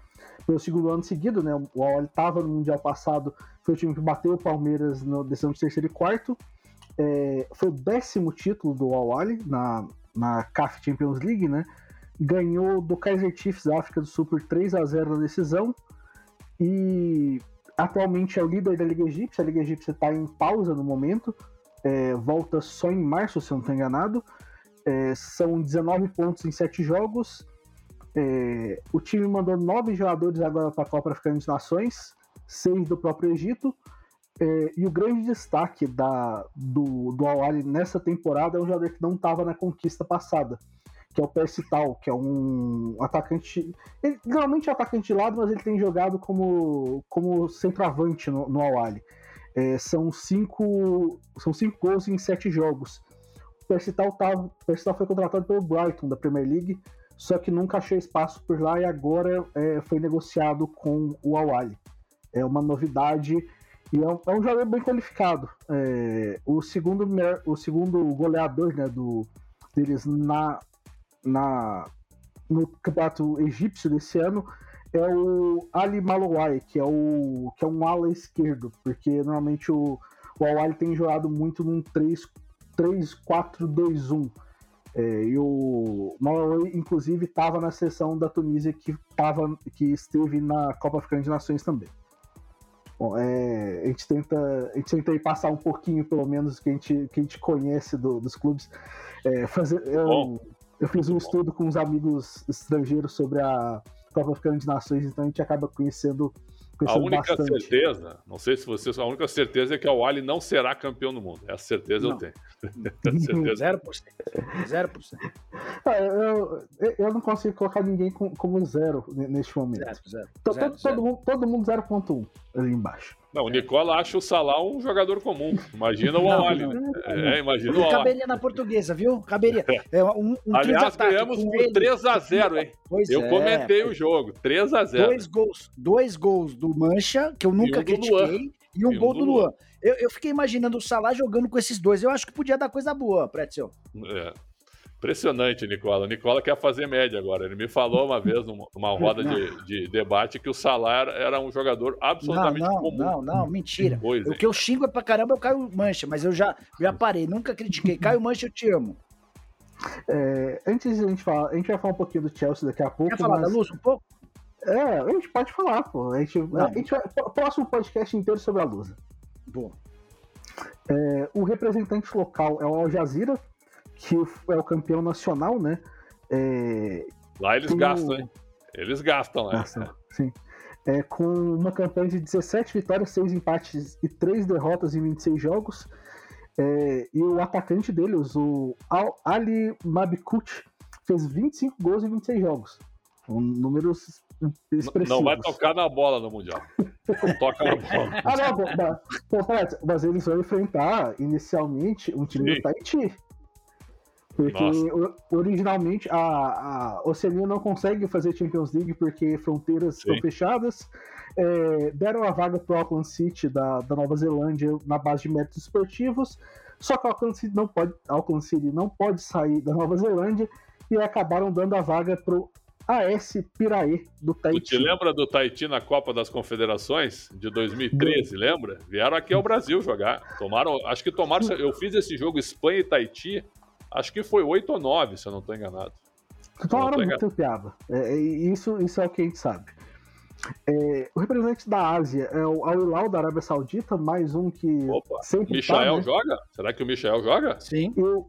pelo segundo ano seguido, né? O Al estava no Mundial passado, foi o time que bateu o Palmeiras na decisão de terceiro e quarto. É, foi o décimo título do Al na, na CAF Champions League, né? Ganhou do Kaiser Chiefs África do Sul por 3 a 0 na decisão. E atualmente é o líder da Liga Egípcia. A Liga Egípcia está em pausa no momento é, volta só em março, se eu não estou enganado. É, são 19 pontos em 7 jogos. É, o time mandou 9 jogadores agora para a Copa Africana de Nações, 6 do próprio Egito. É, e o grande destaque da, do, do al nessa temporada é um jogador que não estava na conquista passada, que é o Percital, que é um atacante. Ele, normalmente é atacante de lado, mas ele tem jogado como, como centroavante no, no Al-Ali. É, são, cinco, são cinco gols em sete jogos. O Percival, tá, Percival foi contratado pelo Brighton da Premier League, só que nunca achou espaço por lá e agora é, foi negociado com o Awali. É uma novidade e é um, é um jogador bem qualificado. É, o, segundo, o segundo goleador né, do, deles na, na, no campeonato egípcio desse ano é o Ali Malowai, que é, o, que é um ala esquerdo, porque normalmente o, o Al tem jogado muito num 3-4-2-1. É, e o Malowai, inclusive, estava na seleção da Tunísia que, tava, que esteve na Copa Africana de Nações também. Bom, é, a gente tenta, a gente tenta passar um pouquinho, pelo menos, que a gente, que a gente conhece do, dos clubes. É, fazer, eu, eu fiz um estudo com uns amigos estrangeiros sobre a Copa Africana de Nações, então a gente acaba conhecendo, A única bastante. certeza, não sei se vocês, a única certeza é que o Ali não será campeão do mundo. Essa certeza não. eu tenho. certeza. 0%. 0%. Ah, eu, eu não consigo colocar ninguém como zero neste momento. Zero, zero, todo, zero, todo, mundo, todo mundo 0.1 ali embaixo. Não, o Nicola acha o Salah um jogador comum. Imagina o Ali. É, imagina o Caberia na portuguesa, viu? Caberia. <laughs> É, um, um Aliás, ganhamos por 3x0, hein? Pois eu é, comentei o jogo. 3x0. Dois gols, dois gols do Mancha, que eu nunca um critiquei, e um, e um gol do Luan. Luan. Eu, eu, fiquei imaginando o Salah jogando com esses dois. Eu acho que podia dar coisa boa, Pretzel. É. Impressionante, Nicola. O Nicola quer fazer média agora. Ele me falou uma vez, numa roda de, de, debate, que o Salah era um jogador absolutamente não, não, comum. Não, não, mentira. Pois, o que eu xingo é pra caramba é o Caio Mancha, mas eu já, já parei, nunca critiquei. Caio Mancha, eu te amo. É, antes de a gente falar, a gente vai falar um pouquinho do Chelsea daqui a pouco. Quer falar mas... da Luz um pouco? É, a gente pode falar, pô. A gente, a gente vai. Próximo podcast inteiro sobre a Lusa. Boa. É, o representante local é o Al Jazeera, que é o campeão nacional, né? É, Lá eles gastam, hein? Eles gastam, né? Gastam, sim. É, com uma campanha de 17 vitórias, 6 empates e 3 derrotas em 26 jogos. É, e o atacante deles, o Ali Mabikut, fez 25 gols em 26 jogos. Um, números expressivos. Não vai tocar na bola no Mundial. Não <laughs> toca na bola. ah, não, mas, mas eles vão enfrentar inicialmente um time Sim. do Tahiti. Porque Nossa. originalmente a, a Oceania não consegue fazer Champions League porque fronteiras Sim. estão fechadas. É, deram a vaga para o Auckland City da, da Nova Zelândia na base de méritos esportivos. Só que o Auckland City não pode, Auckland City não pode sair da Nova Zelândia e acabaram dando a vaga para o AS Piraí do Tahiti. Tu te lembra do Tahiti na Copa das Confederações de 2013, lembra? Vieram aqui ao Brasil jogar. Tomaram, acho que tomaram, eu fiz esse jogo Espanha e Tahiti Acho que foi 8 ou 9, se eu não estou enganado. Toda hora muito piada. É, é, isso, isso é o que a gente sabe. É, o representante da Ásia é o Al Hilal da Arábia Saudita, mais um que Opa, sempre Michael tá, né? joga? Será que o Michel joga? Sim. Eu...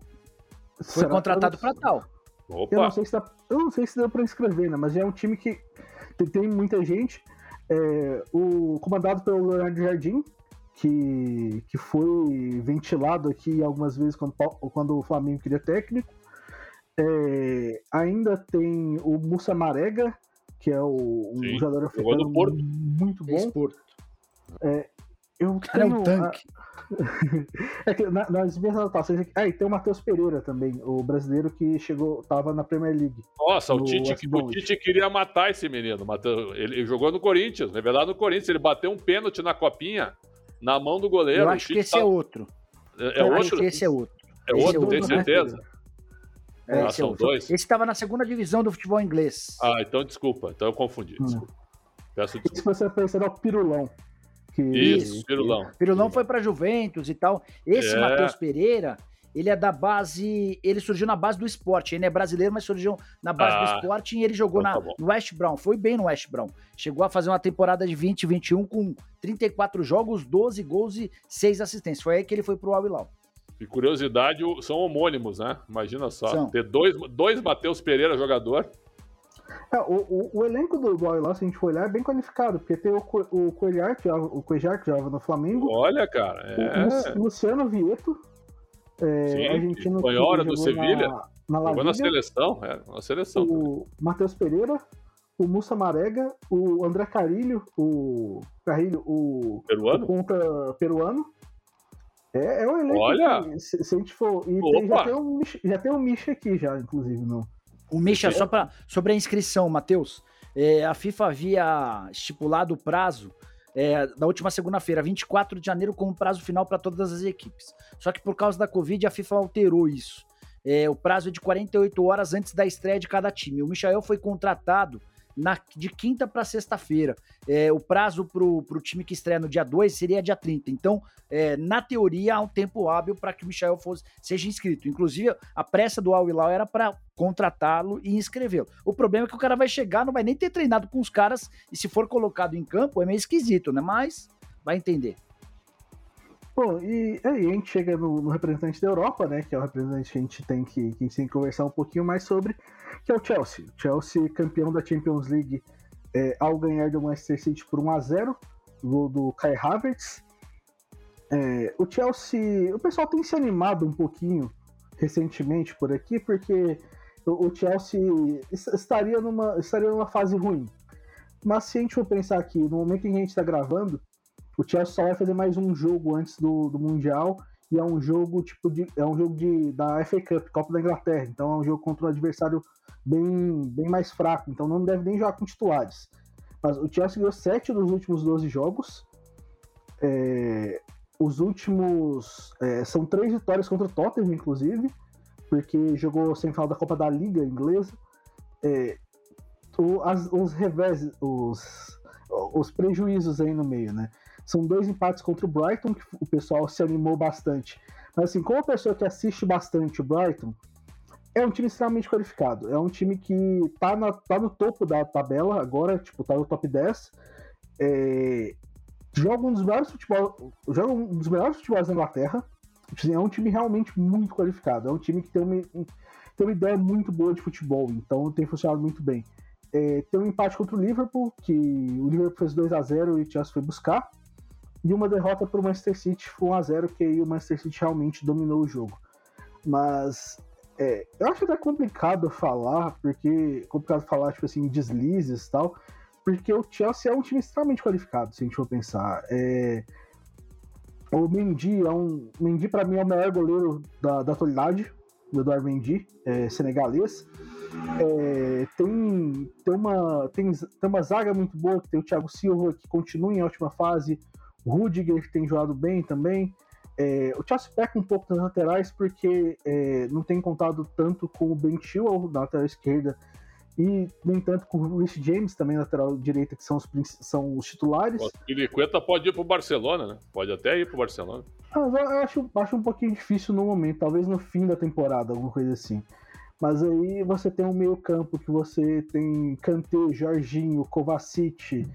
Foi Será? contratado para tal. Opa. Eu não sei se dá, eu não sei se deu para inscrever, né? Mas é um time que tem muita gente. É, o comandado pelo Leonardo Jardim, que, que foi ventilado aqui algumas vezes quando, quando o Flamengo queria técnico. É, ainda tem o Musa Marega, que é o, um Sim, jogador africano muito bom. Porto. É, eu Cara, tenho, é um tanque. <laughs> é que na, nas minhas anotações aqui. Ah, e tem o Matheus Pereira também, o brasileiro que chegou, tava na Premier League. Nossa, o Tite, o Tite queria matar esse menino. Mateus, ele, ele jogou no Corinthians, na verdade no Corinthians. Ele bateu um pênalti na copinha na mão do goleiro. Eu acho que esse tá... é outro. É, é outro? esse é outro. É esse outro, é tem certeza? É, ah, são é dois? Esse estava na segunda divisão do futebol inglês. Ah, então desculpa. Então eu confundi. Hum. Desculpa. Peço desculpa. Se você pensar no Pirulão. Que... Isso, Pirulão. Pirulão foi para Juventus e tal. Esse é... Matheus Pereira, ele é da base. Ele surgiu na base do esporte. Ele é brasileiro, mas surgiu na base ah, do esporte e ele jogou então tá na, no West Brown. Foi bem no West Brown. Chegou a fazer uma temporada de 2021 com 34 jogos, 12 gols e 6 assistências. Foi aí que ele foi pro Al Hilal. E curiosidade, são homônimos, né? Imagina só. São. Ter dois, dois Matheus Pereira jogador. É, o, o, o, elenco do, do se a gente for olhar, é bem qualificado, porque tem o, o Coelhar, que, o Coelhar, que jogava no Flamengo. Olha, cara. É... O Luciano Vieto, é, Sim, argentino espanhola do Sevilha. Na, na jogou na seleção, é, na seleção. O Matheus Pereira, o Mussa Marega, o André Carilho, o Carrilho, o peruano, o peruano. É, é um elenco. Olha! Que, se, se, a gente for. E tem, já, tem um, já tem um Misha aqui, já, inclusive. No... O Misha, só pra, sobre a inscrição, Matheus. É, a FIFA havia estipulado o prazo é, na última segunda-feira, 24 de janeiro, como prazo final para todas as equipes. Só que por causa da Covid, a FIFA alterou isso. É, o prazo é de 48 horas antes da estreia de cada time. O Michael foi contratado na, de quinta para sexta-feira. É, o prazo para o time que estreia no dia 2 seria dia 30. Então, é, na teoria, há um tempo hábil para que o Michel fosse, seja inscrito. Inclusive, a pressa do Al Hilal era para contratá-lo e inscrevê-lo. O problema é que o cara vai chegar, não vai nem ter treinado com os caras, e se for colocado em campo, é meio esquisito, né? Mas vai entender. Bom, e aí a gente chega no, no, representante da Europa, né? Que é o representante que a gente tem que, que, a gente tem que conversar um pouquinho mais sobre, que é o Chelsea. Chelsea, campeão da Champions League é, ao ganhar do Manchester City por 1 a 0 gol do Kai Havertz. É, o Chelsea, o pessoal tem se animado um pouquinho recentemente por aqui, porque o, o Chelsea estaria numa, estaria numa fase ruim. Mas se a gente for pensar aqui, no momento em que a gente está gravando, o Chelsea só vai fazer mais um jogo antes do, do Mundial e é um jogo tipo de é um jogo de da FA Cup, Copa da Inglaterra. Então é um jogo contra um adversário bem bem mais fraco. Então não deve nem jogar com titulares. Mas o Chelsea ganhou 7 dos últimos 12 jogos. É, os últimos é, são três vitórias contra o Tottenham, inclusive, porque jogou sem final da Copa da Liga inglesa. É, o, as, os revés, os, os prejuízos aí no meio, né? São dois empates contra o Brighton, que o pessoal se animou bastante. Mas assim, como pessoa que assiste bastante o Brighton, é um time extremamente qualificado. É um time que tá, na, tá no topo da tabela agora, tipo, tá no top 10. É, joga um dos melhores futebol, joga um dos melhores futebols da Inglaterra. É um time realmente muito qualificado. É um time que tem uma, tem uma ideia muito boa de futebol, então tem funcionado muito bem. É, tem um empate contra o Liverpool, que o Liverpool fez 2 a 0 e o Chelsea foi buscar e uma derrota para o Manchester City foi 1 a 0 que aí o Manchester City realmente dominou o jogo. Mas é, eu acho até complicado falar, porque complicado falar tipo assim deslizes e tal, porque o Chelsea é um time extremamente qualificado, se a gente for pensar. É, o Mendy é um, Mendy para mim é o melhor goleiro da, da atualidade, o Eduardo Mendy, é, senegalês. É, tem, tem, uma, tem, tem uma zaga muito boa, tem o Thiago Silva, que continua em ótima fase, Rudiger, tem jogado bem também. É, o Chelsea peca um pouco nas laterais porque é, não tem contado tanto com o Ben Chilwell na lateral esquerda e nem tanto com o Rich James também na lateral direita, que são os, são os titulares. O Piliqueta pode ir para o Barcelona, né? Pode até ir para o Barcelona. Ah, eu acho, acho um pouquinho difícil no momento, talvez no fim da temporada, alguma coisa assim. Mas aí você tem um meio campo que você tem Kanté, Jorginho, Kovacic,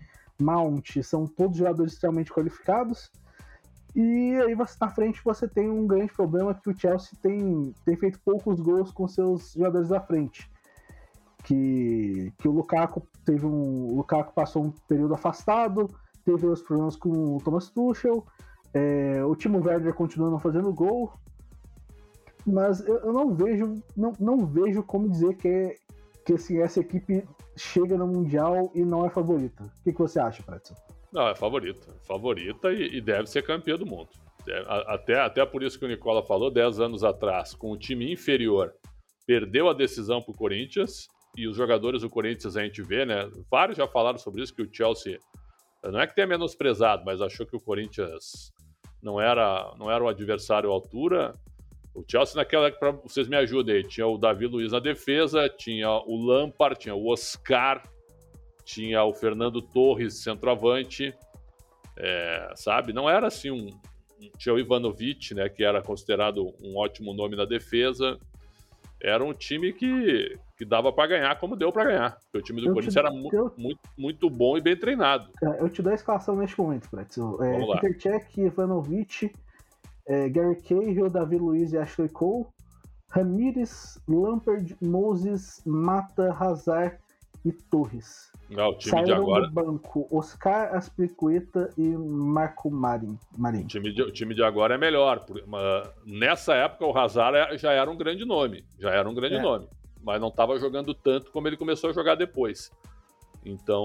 Mount, são todos jogadores extremamente qualificados. E aí você na frente você tem um grande problema que o Chelsea tem, tem feito poucos gols com seus jogadores da frente. Que, que o Lukaku teve um. Lukaku passou um período afastado, teve os problemas com o Thomas Tuchel. É, o Timo Werner continua não fazendo gol. Mas eu, eu, não vejo. Não, não vejo como dizer que, é, que assim, essa equipe chega no Mundial e não é favorita. O que, que você acha, Pretzel? Não, é favorita. Favorita e, e deve ser campeã do mundo. É, até, até por isso que o Nicola falou, 10 anos atrás, com o time inferior, perdeu a decisão para o Corinthians e os jogadores do Corinthians a gente vê, né? Vários já falaram sobre isso, que o Chelsea não é que tenha menosprezado, mas achou que o Corinthians não era, não era o adversário à altura. O Chelsea naquela época, vocês me ajudem aí, tinha o Davi Luiz na defesa, tinha o Lampard, tinha o Oscar, tinha o Fernando Torres, centroavante, é, sabe? Não era assim um... Tinha o Ivanovic, né, que era considerado um ótimo nome na defesa. Era um time que, que dava para ganhar como deu para ganhar. Porque o time do eu Corinthians te... era mu eu... muito, muito bom e bem treinado. É, eu te dou a escalação neste momento, Pretzel. É, Peter Cech, Ivanovic, é, Gary Cahill, Davi Luiz e Ashley Cole, Ramires, Lampard, Moses, Mata, Hazard e Torres. Não, o time Saíram de agora. do banco Oscar Aspiricueta e Marco Marin. Marin. O, time de, o time de agora é melhor. nessa época, o Hazard é, já era um grande nome. Já era um grande é. nome. Mas não estava jogando tanto como ele começou a jogar depois. Então,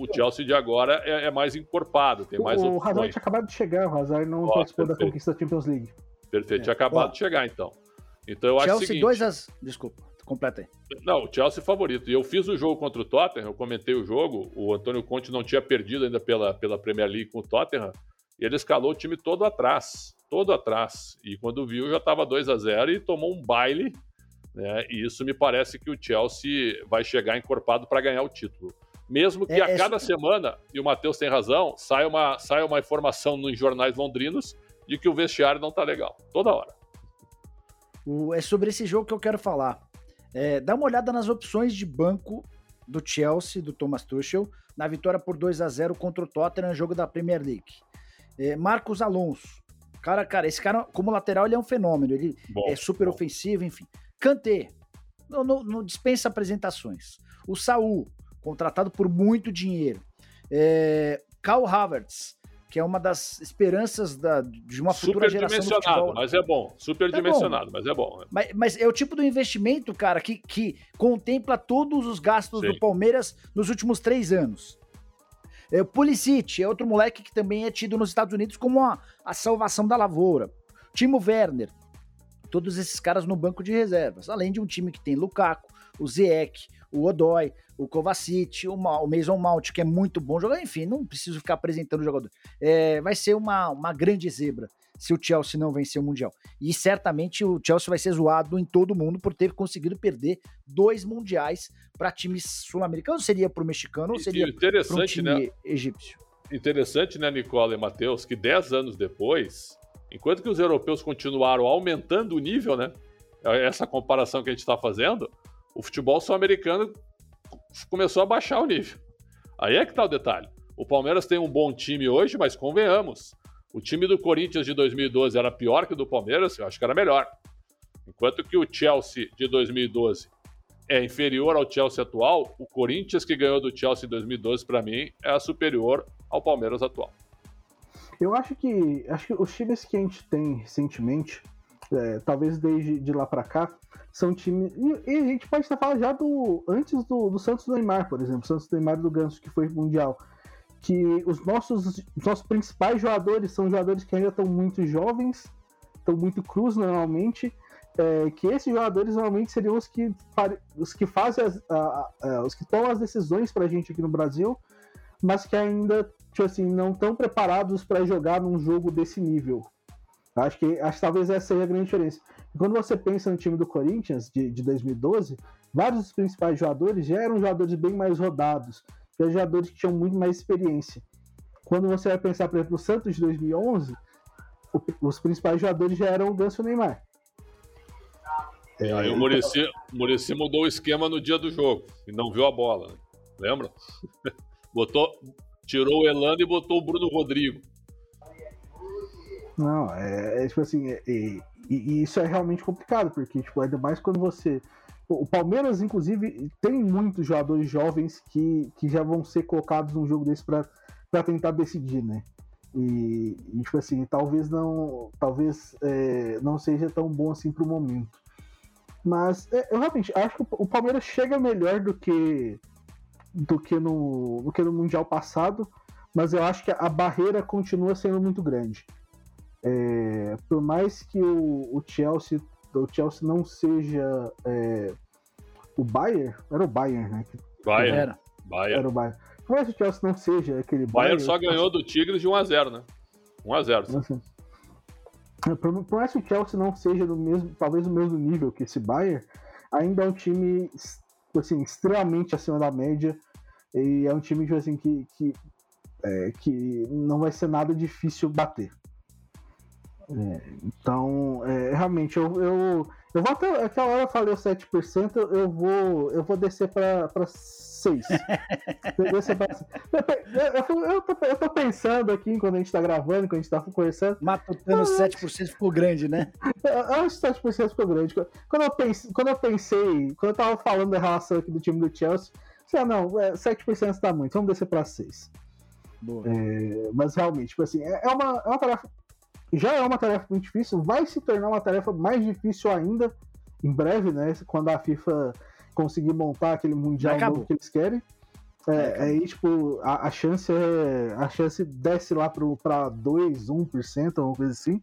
o Chelsea de agora é, é mais encorpado, tem mais O Hazard tinha acabado de chegar, o Hazard não oh, participou da conquista da Champions League. Perfeito, é. tinha acabado de chegar, então. Então eu Chelsea acho o seguinte... 2 as... Desculpa, completa aí. Não, o Chelsea favorito. E eu fiz o jogo contra o Tottenham, eu comentei o jogo, o Antônio Conte não tinha perdido ainda pela, pela Premier League com o Tottenham, e ele escalou o time todo atrás, todo atrás. E quando viu, já estava 2 a 0 e tomou um baile, né? E isso me parece que o Chelsea vai chegar encorpado para ganhar o título mesmo que é, a é cada é... semana, e o Matheus tem razão, saia uma, saia uma informação nos jornais londrinos de que o vestiário não tá legal. Toda hora. O, é sobre esse jogo que eu quero falar. É, dá uma olhada nas opções de banco do Chelsea, do Thomas Tuchel, na vitória por 2 a 0 contra o Tottenham, jogo da Premier League. É, Marcos Alonso. Cara, cara, esse cara, como lateral, ele é um fenômeno. Ele bom, é super bom. ofensivo, enfim. Kanté. Não, não, não dispensa apresentações. O Saul, contratado por muito dinheiro. É, Carl Havertz, que é uma das esperanças da, de uma futura geração do futebol. mas é bom. Superdimensionado, é bom. mas é bom. Mas, mas, é o tipo do investimento, cara, que, que contempla todos os gastos Sim. do Palmeiras nos últimos três anos. É, o Pulisic é outro moleque que também é tido nos Estados Unidos como a, a salvação da lavoura. Timo Werner, todos esses caras no banco de reservas, além de um time que tem Lukaku, o Ziyech, o Odoi, o Kovacic, o, o Mason Mount, que é muito bom jogador, enfim, não preciso ficar apresentando o jogador. É, vai ser uma, uma grande zebra se o Chelsea não vencer o Mundial. E certamente o Chelsea vai ser zoado em todo mundo por ter conseguido perder dois Mundiais para times sul-americanos. Seria para o mexicano ou seria para um time né? egípcio? Interessante, né, Nicola e Matheus, que dez anos depois, enquanto que os europeus continuaram aumentando o nível, né? Essa comparação que a gente está fazendo, o futebol sul-americano começou a baixar o nível. Aí é que está o detalhe. O Palmeiras tem um bom time hoje, mas convenhamos, o time do Corinthians de 2012 era pior que o do Palmeiras, eu acho que era melhor. Enquanto que o Chelsea de 2012 é inferior ao Chelsea atual, o Corinthians que ganhou do Chelsea em 2012, para mim, é superior ao Palmeiras atual. Eu acho que, acho que os times que a gente tem recentemente, é, talvez desde de lá para cá, são times. E, e, a gente pode estar falando já do. Antes do, do Santos do Neymar, por exemplo. Santos do Neymar do Ganso, que foi mundial que os nossos, os nossos principais jogadores são jogadores que ainda estão muito jovens, estão muito crus normalmente, é, que esses jogadores normalmente seriam os que, os que fazem as, a, a, os que tomam as decisões para a gente aqui no Brasil, mas que ainda tipo assim, não estão preparados para jogar num jogo desse nível. Acho que, acho que talvez essa seja a grande diferença. Quando você pensa no time do Corinthians de, de 2012, vários dos principais jogadores já eram jogadores bem mais rodados, que jogadores que tinham muito mais experiência. Quando você vai pensar, por exemplo, no Santos de 2011, o, os principais jogadores já eram o Ganso e o Neymar. É, aí o Murici, Murici mudou o esquema no dia do jogo e não viu a bola. Né? Lembra? <laughs> botou, tirou o Elano e botou o Bruno Rodrigo. Não, é, é tipo assim, é, e, e, isso é realmente complicado, porque tipo, ainda mais quando você o Palmeiras, inclusive, tem muitos jogadores jovens que, que já vão ser colocados num jogo desse para tentar decidir, né? E, e, tipo assim, talvez não, talvez é, não seja tão bom assim pro momento. Mas é, eu realmente acho que o Palmeiras chega melhor do que do que no, do que no mundial passado, mas eu acho que a barreira continua sendo muito grande. É, por mais que o, o Chelsea o Chelsea não seja é, o Bayern, era o Bayern, né? Bayern. Era. Bayern. Era o Bayern. Por mais que o Chelsea não seja aquele Bayern. Bayern só ganhou do Tigres de 1x0, né? 1x0. Assim, por, por mais que o Chelsea não seja do mesmo, talvez do mesmo nível que esse Bayern, ainda é um time assim, extremamente acima da média. E é um time tipo assim, que, que, é, que não vai ser nada difícil bater. É, então, é, realmente, eu, eu, eu vou até. Aquela hora eu falei 7%, eu vou, eu vou descer para 6%. <laughs> descer pra, eu, eu, eu, tô, eu tô pensando aqui, quando a gente tá gravando, quando a gente tá conversando. Matutando, 7% ficou grande, né? Eu acho que 7% ficou grande. Quando eu, pense, quando eu pensei, quando eu tava falando da relação aqui do time do Chelsea, ah, não, 7% é, tá muito, vamos descer para 6%. É, mas realmente, tipo assim, é, é uma, é uma tarefa já é uma tarefa muito difícil, vai se tornar uma tarefa mais difícil ainda em breve, né? Quando a FIFA conseguir montar aquele mundial novo que eles querem. É, aí, tipo, a, a, chance é. A chance desce lá para 2, 1%, alguma coisa assim.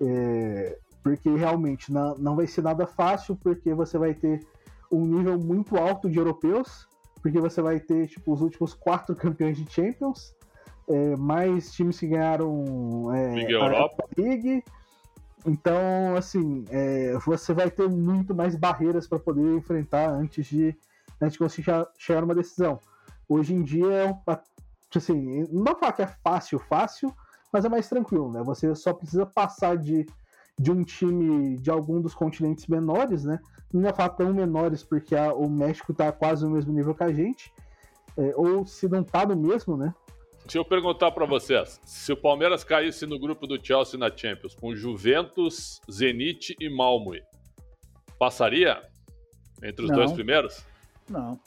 É, porque realmente não, não vai ser nada fácil, porque você vai ter um nível muito alto de europeus, porque você vai ter, tipo, os últimos quatro <laughs> campeões de Champions é, mais times que ganharam é, Liga a Europa League. Então, assim, é, você vai ter muito mais barreiras para poder enfrentar antes de, antes de conseguir chegar numa decisão. Hoje em dia, assim, não falar que é fácil, fácil, mas é mais tranquilo, né? Você só precisa passar de, de um time de algum dos continentes menores, né? Não vou falar tão menores porque a, o México está quase no mesmo nível que a gente, é, ou se não está no mesmo, né? Se eu perguntar para vocês, se o Palmeiras caísse no grupo do Chelsea na Champions com Juventus, Zenit e Malmo, passaria entre os não. dois primeiros? Não.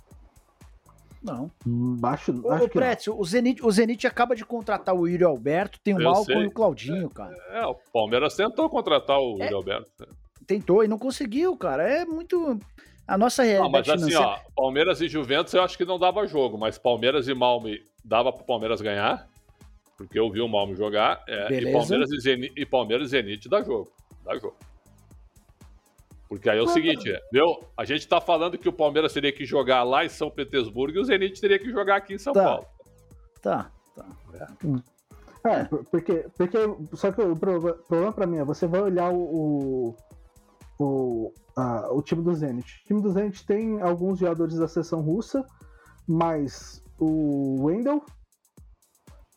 Não. Baixo, Ô, acho não. Pretzel, o Zenit, o Zenit acaba de contratar o Yuri Alberto, tem o Malcom e o Claudinho, cara. É, o Palmeiras tentou contratar o É. Yuri Alberto. Tentou e não conseguiu, cara. É muito. A nossa Não, realidade mas assim, financeira. ó, Palmeiras e Juventus eu acho que não dava jogo, mas Palmeiras e Malme dava pro Palmeiras ganhar, porque eu vi o Malme jogar, é, e. Palmeiras e, Zenit, e Palmeiras e Zenit dá jogo, dá jogo. Porque aí é o seguinte, viu? A gente tá falando que o Palmeiras teria que jogar lá em São Petersburgo e o Zenit teria que jogar aqui em São Tá. Paulo. Tá, tá. É, por- porque, porque. Só que o pro- problema pra mim é você vai olhar o. O, o, a- o time do Zenit. O time do Zenit tem alguns jogadores da seleção russa, mas o Wendel.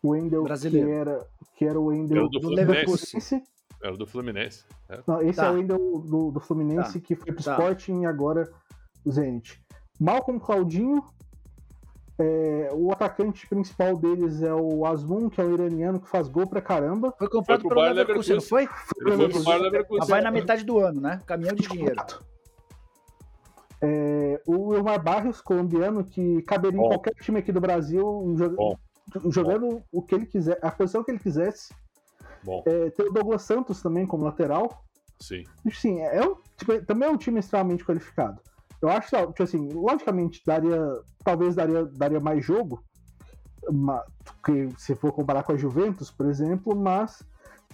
O Wendel que era, que era o Wendel Era do do Fluminense. Fluminense. Era do Fluminense. é. Não, esse Tá. é o Wendel do, do Fluminense que foi pro Tá. Sporting e agora o Zenit. Malcolm Claudinho. É, o atacante principal deles é o Asmun, que é o iraniano que faz gol pra caramba. Foi comprado pro pelo Leverkusen, não foi? Ele foi pro Bayern Leverkusen. Mas vai na metade do ano, né? Caminhão de dinheiro. É, o Elmar Barrios, colombiano, que caberia em Bom. qualquer time aqui do Brasil, jo- Bom. jogando o que ele quiser, a posição que ele quisesse. Bom, É, tem o Douglas Santos também como lateral. sim. Sim, é um, tipo, também é um time extremamente qualificado. Eu acho que, tipo assim, logicamente, daria, talvez daria, daria mais jogo, que se for comparar com a Juventus, por exemplo, mas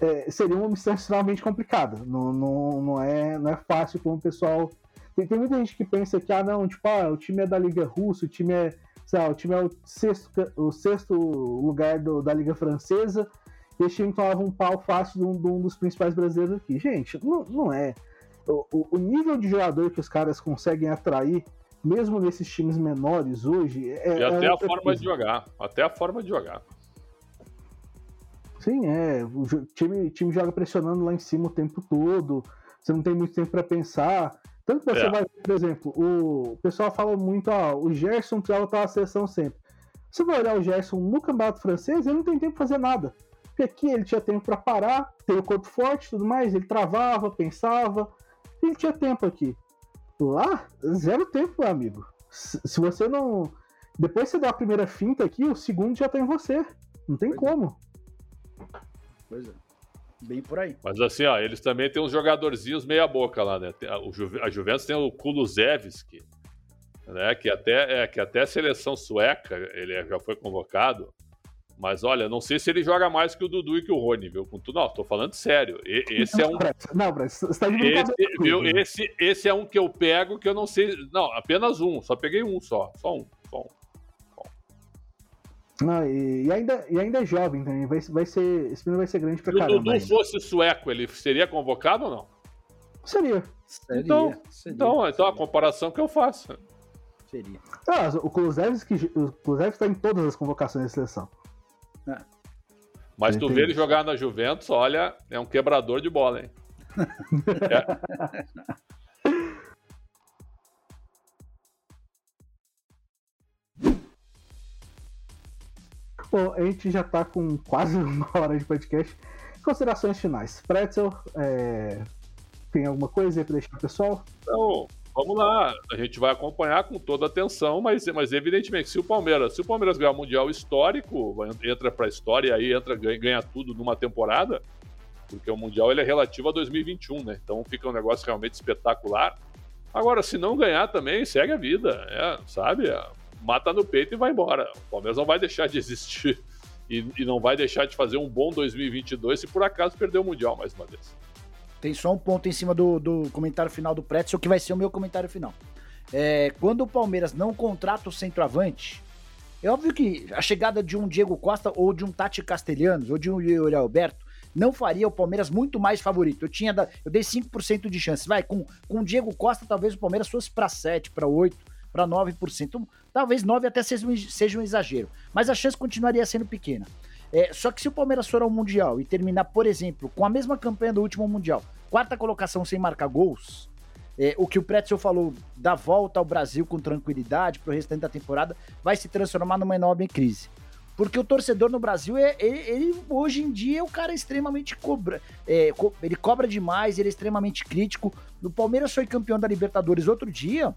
é, seria uma missão extremamente complicada. Não, não, não, é, não é fácil como o pessoal. Tem, tem muita gente que pensa que, ah, não, tipo, ah, o time é da Liga Russa, o time é. Sei lá, o time é o sexto, o sexto lugar do- da Liga Francesa, e esse time tomava um pau fácil de um, de um dos principais brasileiros aqui. Gente, não, não é. O, o- o nível de jogador que os caras conseguem atrair, mesmo nesses times menores hoje, é. E é até a outra forma coisa. de jogar. Até a forma de jogar. Sim, é. O time, time joga pressionando lá em cima o tempo todo. Você não tem muito tempo para pensar. Tanto que você É. vai, por exemplo, o pessoal fala muito, ó, o Gerson precisava estar na seleção sempre. Você vai olhar o Gerson no campeonato francês, ele não tem tempo pra fazer nada. Porque aqui ele tinha tempo para parar, tem o corpo forte e tudo mais, ele travava, pensava. Ele tinha tempo aqui. Lá, zero tempo, meu amigo. Se se você não. Depois você dá a primeira finta aqui, o segundo já tá em você. Não tem Pois é. como. Pois é. Bem por aí. Mas assim, ó, eles também têm uns jogadorzinhos meia boca lá, né? A, o Juve- a Juventus tem o Kulusevski, né? Que até, é, que até a seleção sueca ele é- já foi convocado. Mas olha, não sei se ele joga mais que o Dudu e que o Rony, viu? Não, tô falando sério. E- esse é um. Não, Brad, você tá de Esse, viu? comigo. Esse, esse é um que eu pego que eu não sei. Não, apenas um. Só peguei um só. Só um. Só um. Não, e, e ainda, e ainda é jovem também. Vai, vai ser, esse menino vai ser grande pra Se o caramba. Dudu ainda. fosse sueco, ele seria convocado ou não? Seria. Seria, Então- seria, Então, então a comparação que eu faço. seria. Ah, o Kulusevski, o Kulusevski tá em todas as convocações da seleção. Mas tu vê ele jogar na Juventus, olha, é um quebrador de bola, hein? <laughs> Bom, a gente já tá com quase <laughs> uma hora de podcast. Considerações finais. Pretzel, é, tem alguma coisa aí pra deixar pro pessoal? Então, vamos lá. A gente vai acompanhar com toda atenção, mas, mas evidentemente, se o Palmeiras, se o Palmeiras ganhar o Mundial histórico, entra pra história e aí entra, ganha, ganha tudo numa temporada, porque o Mundial ele é relativo a 2021, né? Então fica um negócio realmente espetacular. Agora, se não ganhar também, segue a vida, é, sabe? É, mata no peito e vai embora. O Palmeiras não vai deixar de existir <laughs> e, e não vai deixar de fazer um bom 2022 se por acaso perder o Mundial mais uma vez. Tem só um ponto em cima do, do comentário final do Pretzel, que vai ser o meu comentário final. É, quando o Palmeiras não contrata o centroavante, é óbvio que a chegada de um Diego Costa ou de um Tati Castelhanos ou de um Yuri Alberto não faria o Palmeiras muito mais favorito. Eu tinha da- eu dei 5% de chance. Vai, com, com o Diego Costa, talvez o Palmeiras fosse para 7, para 8, para 9%. Talvez 9 até seja um, seja um exagero. Mas a chance continuaria sendo pequena. É, só que se o Palmeiras for ao Mundial e terminar, por exemplo, com a mesma campanha do último Mundial, quarta colocação sem marcar gols, é, o que o Pretzel falou da volta ao Brasil com tranquilidade pro restante da temporada vai se transformar numa enorme crise. Porque o torcedor no Brasil, é, ele, ele, hoje em dia, é o cara extremamente cobra. é, co- ele cobra demais, ele é extremamente crítico. O Palmeiras foi campeão da Libertadores outro dia.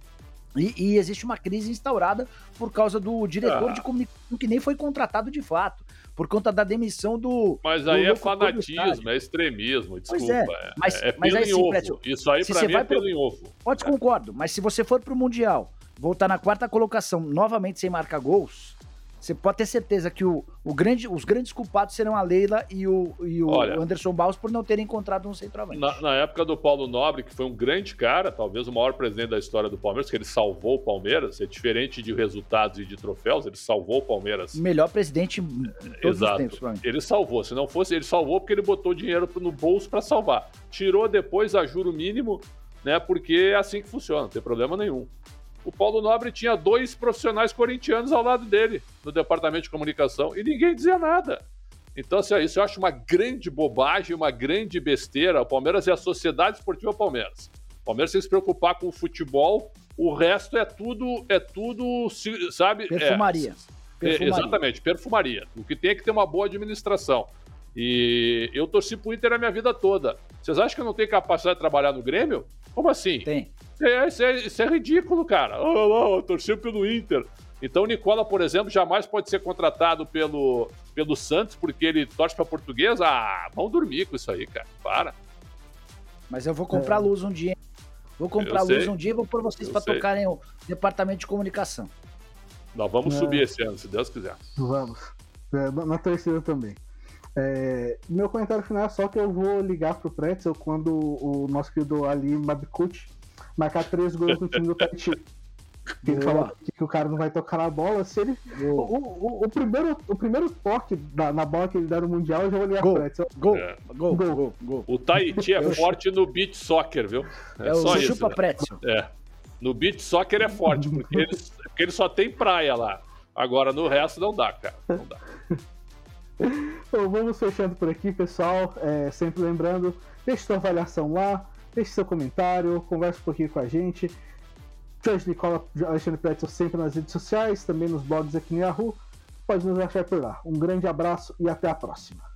E, e, existe uma crise instaurada por causa do diretor ah. de comunicação que nem foi contratado de fato, por conta da demissão do. Mas aí do é fanatismo, é extremismo, desculpa. Pois é, mas, é, é mas aí sim, Isso aí pra mim é pelo pro... em ovo. Pode concordo, mas se você for pro Mundial, voltar na quarta colocação novamente sem marcar gols, você pode ter certeza que o, o grande, os grandes culpados serão a Leila e o, e o Olha, Anderson Baus por não terem encontrado um centroavante. Na, na, época do Paulo Nobre, que foi um grande cara, talvez o maior presidente da história do Palmeiras, que ele salvou o Palmeiras, é diferente de resultados e de troféus, ele salvou o Palmeiras. Melhor presidente todos Exato. os tempos, Ele salvou. Se não fosse, ele salvou porque ele botou dinheiro no bolso para salvar. Tirou depois a juro mínimo, né? Porque é assim que funciona, não tem problema nenhum o Paulo Nobre tinha dois profissionais corintianos ao lado dele no departamento de comunicação e ninguém dizia nada. Então, assim, isso eu acho uma grande bobagem, uma grande besteira. O Palmeiras é a Sociedade Esportiva Palmeiras. O Palmeiras tem que se preocupar com o futebol, o resto é tudo, é tudo, sabe? Perfumaria. É, perfumaria. exatamente, perfumaria. O que tem é que ter uma boa administração. E eu torci pro Inter a minha vida toda. Vocês acham que eu não tenho capacidade de trabalhar no Grêmio? Como assim? Tem. É, isso, é, isso é ridículo, cara. Oh, oh, torceu pelo Inter. Então o Nicola, por exemplo, jamais pode ser contratado pelo, pelo Santos porque ele torce pra portuguesa. Ah, vão dormir com isso aí, cara. Para. Mas eu vou comprar é. luz um dia. Vou comprar luz um dia e vou pôr vocês para tocarem o departamento de comunicação. Nós vamos é. subir esse ano, se Deus quiser. Vamos. É, na terceira também. É, meu comentário final é só que eu vou ligar pro Pretzel quando o nosso querido Ali Mabikut marcar três gols no time do Tahiti. <laughs> Ele falou que, o cara não vai tocar na bola. Se ele. O, o, o, primeiro, o primeiro toque da, na bola que ele der no Mundial, eu já ligar gol, Pretzel. Gol, é. gol, gol, gol, gol, O Tahiti é forte no beat soccer, viu? É, é só o isso. Chupa Pretzel. É. No beat soccer é forte, porque <laughs> ele, porque ele só tem praia lá. Agora no resto não dá, cara. Não dá. Bom, vamos fechando por aqui, pessoal. É, sempre lembrando, deixe sua avaliação lá, deixe seu comentário, converse um pouquinho com a gente. Jorge Nicola, Alexandre Pretzel sempre nas redes sociais, também nos blogs aqui no Yahoo. Pode nos achar por lá. Um grande abraço e até a próxima.